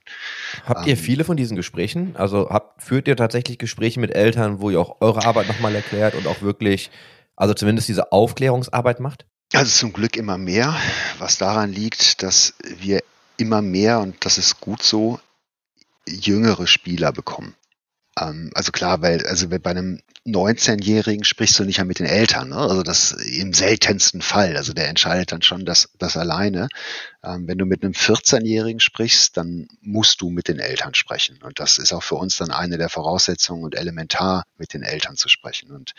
Habt ihr ähm, viele von diesen Gesprächen? Also habt, führt ihr tatsächlich Gespräche mit Eltern, wo ihr auch eure Arbeit nochmal erklärt und auch wirklich, also zumindest diese Aufklärungsarbeit macht? Also zum Glück immer mehr, was daran liegt, dass wir immer mehr, und das ist gut so, jüngere Spieler bekommen. Ähm, also klar, weil also bei einem 19-Jährigen sprichst du nicht mehr mit den Eltern. Ne? Also das im seltensten Fall. Also der entscheidet dann schon das, das alleine. Ähm, wenn du mit einem 14-Jährigen sprichst, dann musst du mit den Eltern sprechen. Und das ist auch für uns dann eine der Voraussetzungen und elementar, mit den Eltern zu sprechen. Und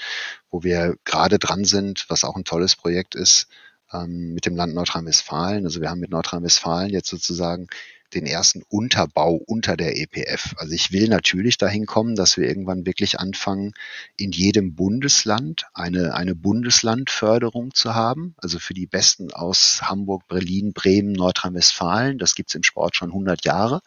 wo wir gerade dran sind, was auch ein tolles Projekt ist, ähm, mit dem Land Nordrhein-Westfalen. Also wir haben mit Nordrhein-Westfalen jetzt sozusagen den ersten Unterbau unter der EPF. Also ich will natürlich dahin kommen, dass wir irgendwann wirklich anfangen, in jedem Bundesland eine, eine Bundeslandförderung zu haben. Also für die Besten aus Hamburg, Berlin, Bremen, Nordrhein-Westfalen. Das gibt's im Sport schon 100 Jahre.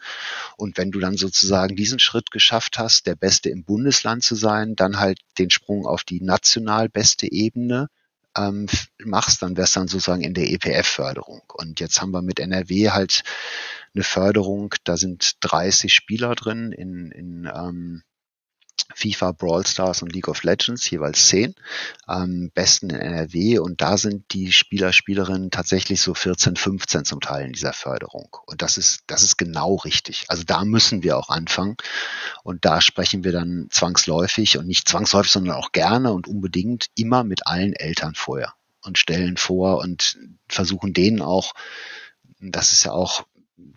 Und wenn du dann sozusagen diesen Schritt geschafft hast, der Beste im Bundesland zu sein, dann halt den Sprung auf die national beste Ebene ähm, machst, dann wär's dann sozusagen in der EPF-Förderung. Und jetzt haben wir mit NRW halt eine Förderung, da sind 30 Spieler drin in, in ähm, FIFA, Brawl Stars und League of Legends, jeweils zehn, ähm, besten in NRW und da sind die Spieler, Spielerinnen tatsächlich so 14, 15 zum Teil in dieser Förderung. Und das ist, das ist genau richtig. Also da müssen wir auch anfangen und da sprechen wir dann zwangsläufig und nicht zwangsläufig, sondern auch gerne und unbedingt immer mit allen Eltern vorher und stellen vor und versuchen denen auch, das ist ja auch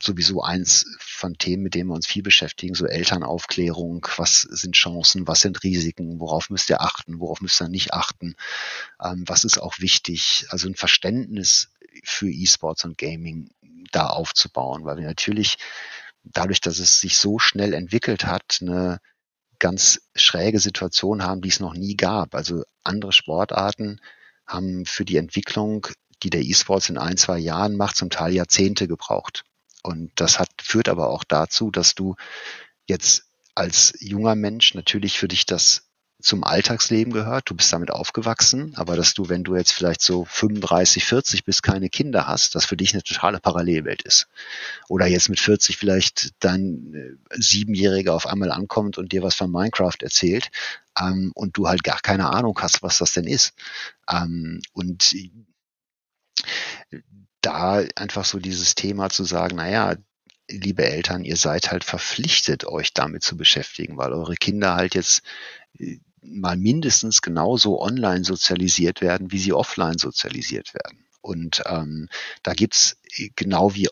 sowieso eins von Themen, mit denen wir uns viel beschäftigen, so Elternaufklärung, was sind Chancen, was sind Risiken, worauf müsst ihr achten, worauf müsst ihr nicht achten, ähm, was ist auch wichtig, also ein Verständnis für E-Sports und Gaming da aufzubauen, weil wir natürlich dadurch, dass es sich so schnell entwickelt hat, eine ganz schräge Situation haben, die es noch nie gab. Also andere Sportarten haben für die Entwicklung, die der E-Sports in ein, zwei Jahren macht, zum Teil Jahrzehnte gebraucht. Und das hat, führt aber auch dazu, dass du jetzt als junger Mensch natürlich für dich das zum Alltagsleben gehört. Du bist damit aufgewachsen, aber dass du, wenn du jetzt vielleicht so 35, 40 bist, keine Kinder hast, das für dich eine totale Parallelwelt ist. Oder jetzt mit 40 vielleicht dein äh, Siebenjähriger auf einmal ankommt und dir was von Minecraft erzählt ähm, und du halt gar keine Ahnung hast, was das denn ist. Ähm, und da einfach so dieses Thema zu sagen, naja, liebe Eltern, ihr seid halt verpflichtet, euch damit zu beschäftigen, weil eure Kinder halt jetzt äh, mal mindestens genauso online sozialisiert werden, wie sie offline sozialisiert werden. Und ähm, da gibt's äh, genau wie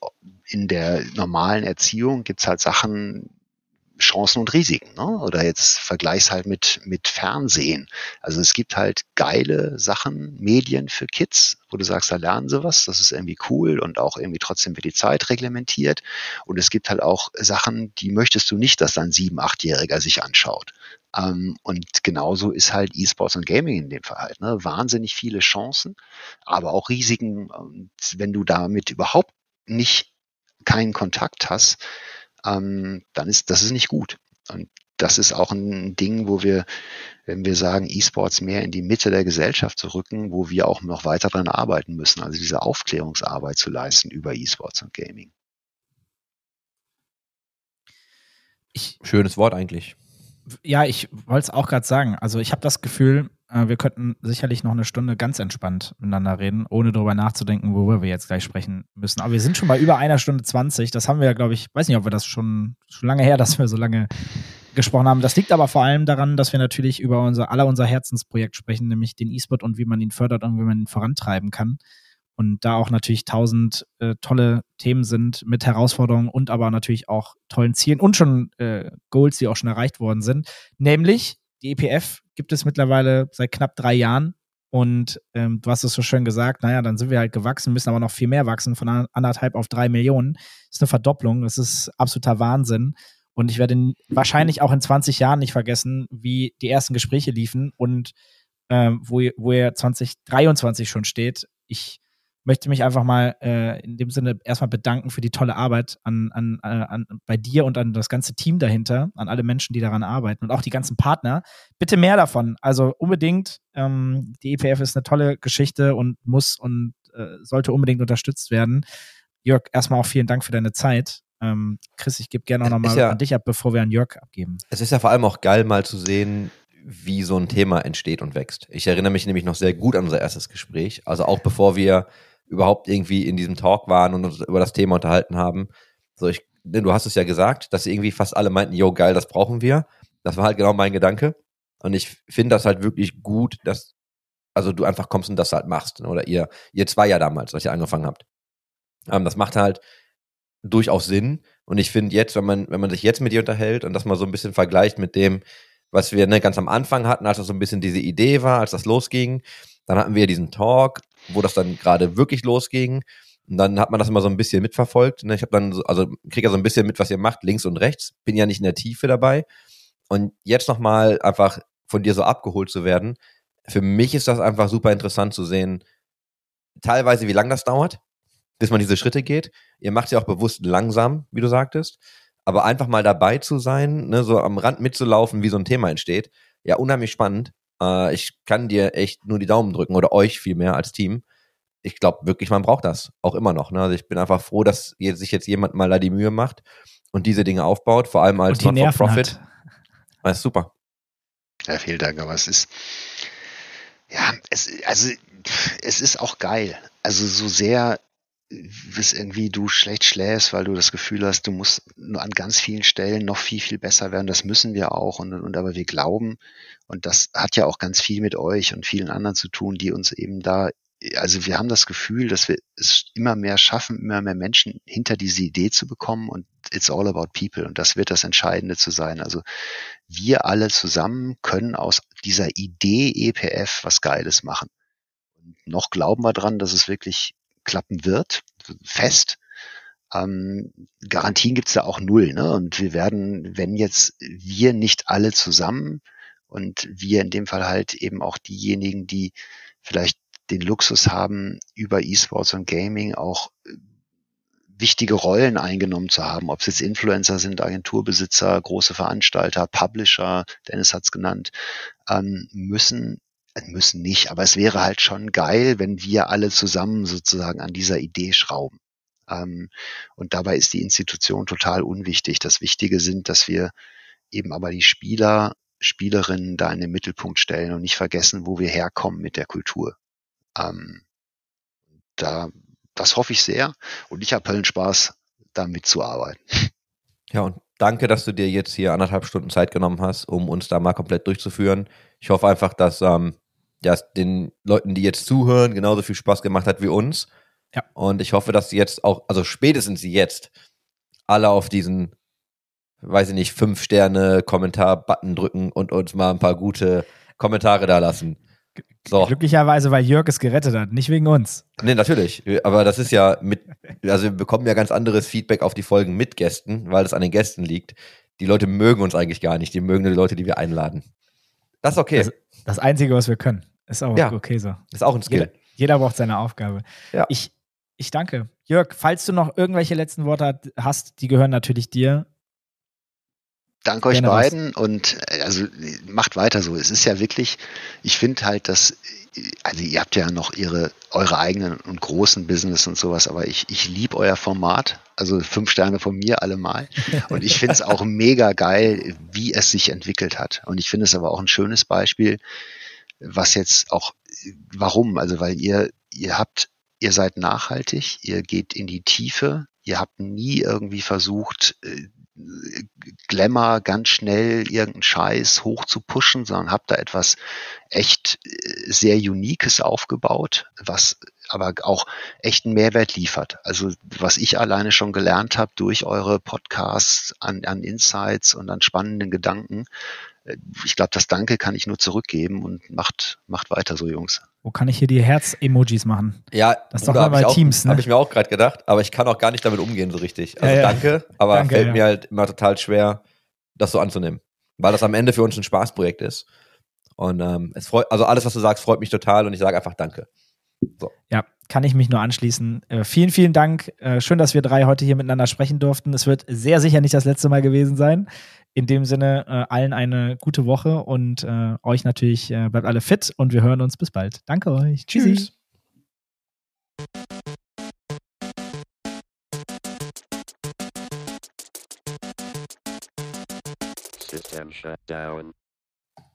in der normalen Erziehung gibt's halt Sachen, Chancen und Risiken. Ne? Oder jetzt vergleichs halt mit, mit Fernsehen. Also es gibt halt geile Sachen, Medien für Kids, wo du sagst, da lernen sie was, das ist irgendwie cool und auch irgendwie trotzdem wird die Zeit reglementiert. Und es gibt halt auch Sachen, die möchtest du nicht, dass dein sieben-, achtjähriger sich anschaut. Ähm, und genauso ist halt E-Sports und Gaming in dem Fall halt. Ne? Wahnsinnig viele Chancen, aber auch Risiken. Und wenn du damit überhaupt nicht keinen Kontakt hast, ähm, dann ist das ist nicht gut. Und das ist auch ein Ding, wo wir, wenn wir sagen, E-Sports mehr in die Mitte der Gesellschaft zu rücken, wo wir auch noch weiter daran arbeiten müssen, also diese Aufklärungsarbeit zu leisten über E-Sports und Gaming. Ich, Schönes Wort eigentlich. Ja, ich wollte es auch gerade sagen. Also ich habe das Gefühl, wir könnten sicherlich noch eine Stunde ganz entspannt miteinander reden, ohne darüber nachzudenken, worüber wir jetzt gleich sprechen müssen. Aber wir sind schon bei über einer Stunde 20. Das haben wir glaube ich, weiß nicht, ob wir das schon, schon lange her, dass wir so lange gesprochen haben. Das liegt aber vor allem daran, dass wir natürlich über unser aller unser Herzensprojekt sprechen, nämlich den E-Sport und wie man ihn fördert und wie man ihn vorantreiben kann. Und da auch natürlich tausend äh, tolle Themen sind mit Herausforderungen und aber natürlich auch tollen Zielen und schon äh, Goals, die auch schon erreicht worden sind. Nämlich die EPF gibt es mittlerweile seit knapp drei Jahren. Und ähm, du hast es so schön gesagt, naja, dann sind wir halt gewachsen, müssen aber noch viel mehr wachsen, von anderthalb auf drei Millionen. Das ist eine Verdopplung, das ist absoluter Wahnsinn. Und ich werde wahrscheinlich auch in 20 Jahren nicht vergessen, wie die ersten Gespräche liefen und ähm, wo, wo ihr 2023 schon steht. Ich möchte mich einfach mal äh, in dem Sinne erstmal bedanken für die tolle Arbeit an, an, äh, an, bei dir und an das ganze Team dahinter, an alle Menschen, die daran arbeiten und auch die ganzen Partner. Bitte mehr davon. Also unbedingt, ähm, die EPF ist eine tolle Geschichte und muss und äh, sollte unbedingt unterstützt werden. Jörg, erstmal auch vielen Dank für deine Zeit. Ähm, Chris, ich gebe gerne auch nochmal ja, an dich ab, bevor wir an Jörg abgeben. Es ist ja vor allem auch geil, mal zu sehen, wie so ein Thema entsteht und wächst. Ich erinnere mich nämlich noch sehr gut an unser erstes Gespräch. Also auch bevor wir überhaupt irgendwie in diesem Talk waren und uns über das Thema unterhalten haben. So, ich, denn du hast es ja gesagt, dass irgendwie fast alle meinten, yo, geil, das brauchen wir. Das war halt genau mein Gedanke. Und ich finde das halt wirklich gut, dass, also du einfach kommst und das halt machst. Oder ihr, ihr zwei ja damals, als ihr angefangen habt. Ähm, das macht halt durchaus Sinn. Und ich finde jetzt, wenn man, wenn man sich jetzt mit dir unterhält und das mal so ein bisschen vergleicht mit dem, was wir ne, ganz am Anfang hatten, als das so ein bisschen diese Idee war, als das losging, dann hatten wir diesen Talk wo das dann gerade wirklich losging. Und dann hat man das immer so ein bisschen mitverfolgt. Ne? Ich habe dann, so, also kriege ja so ein bisschen mit, was ihr macht, links und rechts. Bin ja nicht in der Tiefe dabei. Und jetzt nochmal einfach von dir so abgeholt zu werden. Für mich ist das einfach super interessant zu sehen, teilweise wie lang das dauert, bis man diese Schritte geht. Ihr macht ja auch bewusst langsam, wie du sagtest. Aber einfach mal dabei zu sein, ne, so am Rand mitzulaufen, wie so ein Thema entsteht, ja, unheimlich spannend. Äh, ich kann dir echt nur die Daumen drücken oder euch vielmehr als Team. Ich glaube wirklich, man braucht das auch immer noch. Ne? Also ich bin einfach froh, dass jetzt, sich jetzt jemand mal da die Mühe macht und diese Dinge aufbaut, vor allem als Non-for-Profit. Das ist super. Ja, vielen Dank, aber es ist, ja, es, also, es ist auch geil. Also, so sehr, bis irgendwie du schlecht schläfst, weil du das Gefühl hast, du musst nur an ganz vielen Stellen noch viel, viel besser werden. Das müssen wir auch. Und, und aber wir glauben, und das hat ja auch ganz viel mit euch und vielen anderen zu tun, die uns eben da, also wir haben das Gefühl, dass wir es immer mehr schaffen, immer mehr Menschen hinter diese Idee zu bekommen und it's all about people. Und das wird das Entscheidende zu sein. Also wir alle zusammen können aus dieser Idee EPF was Geiles machen. Noch glauben wir dran, dass es wirklich klappen wird, fest. Ähm, Garantien gibt's da auch null. Ne? Und wir werden, wenn jetzt wir nicht alle zusammen und wir in dem Fall halt eben auch diejenigen, die vielleicht den Luxus haben, über E-Sports und Gaming auch äh, wichtige Rollen eingenommen zu haben, ob es jetzt Influencer sind, Agenturbesitzer, große Veranstalter, Publisher, Dennis hat's genannt, ähm, müssen, müssen nicht, aber es wäre halt schon geil, wenn wir alle zusammen sozusagen an dieser Idee schrauben. Ähm, und dabei ist die Institution total unwichtig. Das Wichtige sind, dass wir eben aber die Spieler, Spielerinnen da in den Mittelpunkt stellen und nicht vergessen, wo wir herkommen mit der Kultur. Ähm, da, das hoffe ich sehr und ich habe Höllenspaß, da mitzuarbeiten. Ja, und danke, dass du dir jetzt hier anderthalb Stunden Zeit genommen hast, um uns da mal komplett durchzuführen. Ich hoffe einfach, dass ähm, ja, es den Leuten, die jetzt zuhören, genauso viel Spaß gemacht hat wie uns. Ja. Und ich hoffe, dass sie jetzt auch, also spätestens jetzt, alle auf diesen, weiß ich nicht, fünf Sterne Kommentar-Button drücken und uns mal ein paar gute Kommentare da lassen. So. Glücklicherweise, weil Jörg es gerettet hat, nicht wegen uns. Nee, natürlich. Aber das ist ja mit, also wir bekommen ja ganz anderes Feedback auf die Folgen mit Gästen, weil es an den Gästen liegt. Die Leute mögen uns eigentlich gar nicht. Die mögen nur die Leute, die wir einladen. Das ist okay. Das, das Einzige, was wir können. Ist auch Ja. okay so. ist auch ein Skill. Jeder, jeder braucht seine Aufgabe. Ja. Ich, ich danke. Jörg, falls du noch irgendwelche letzten Worte hast, die gehören natürlich dir. Danke euch Gerne was. beiden und äh, also macht weiter so. Es ist ja wirklich, ich finde halt, dass, äh, also ihr habt ja noch ihre, eure eigenen und großen Business und sowas, aber ich, ich liebe euer Format. Also fünf Sterne von mir allemal. Und ich finde es auch mega geil, wie es sich entwickelt hat. Und ich finde es aber auch ein schönes Beispiel, was jetzt auch, warum? Also weil ihr, ihr habt, ihr seid nachhaltig, ihr geht in die Tiefe, ihr habt nie irgendwie versucht, äh, Glamour ganz schnell irgendeinen Scheiß hoch zu pushen, sondern habt da etwas echt äh, sehr Unikes aufgebaut, was aber auch echten Mehrwert liefert. Also was ich alleine schon gelernt habe durch eure Podcasts an, an Insights und an spannenden Gedanken, äh, ich glaube, das Danke kann ich nur zurückgeben und macht, macht weiter so, Jungs. Wo kann ich hier die Herz-Emojis machen? Ja, Das ist doch mal bei auch- Teams, ne? Habe ich mir auch gerade gedacht, aber ich kann auch gar nicht damit umgehen so richtig. Also Ja, ja. danke, aber Danke, fällt ja. mir halt immer total schwer, das so anzunehmen. Weil das am Ende für uns ein Spaßprojekt ist. Und ähm, es freut, also alles, was du sagst, freut mich total und ich sage einfach Danke. Ja, kann ich mich nur anschließen. Äh, vielen, vielen Dank. Äh, schön, dass wir drei heute hier miteinander sprechen durften. Es wird sehr sicher nicht das letzte Mal gewesen sein. In dem Sinne, äh, allen eine gute Woche und äh, euch natürlich äh, bleibt alle fit und wir hören uns bis bald. Danke euch. Tschüssi. Tschüss. System shut down.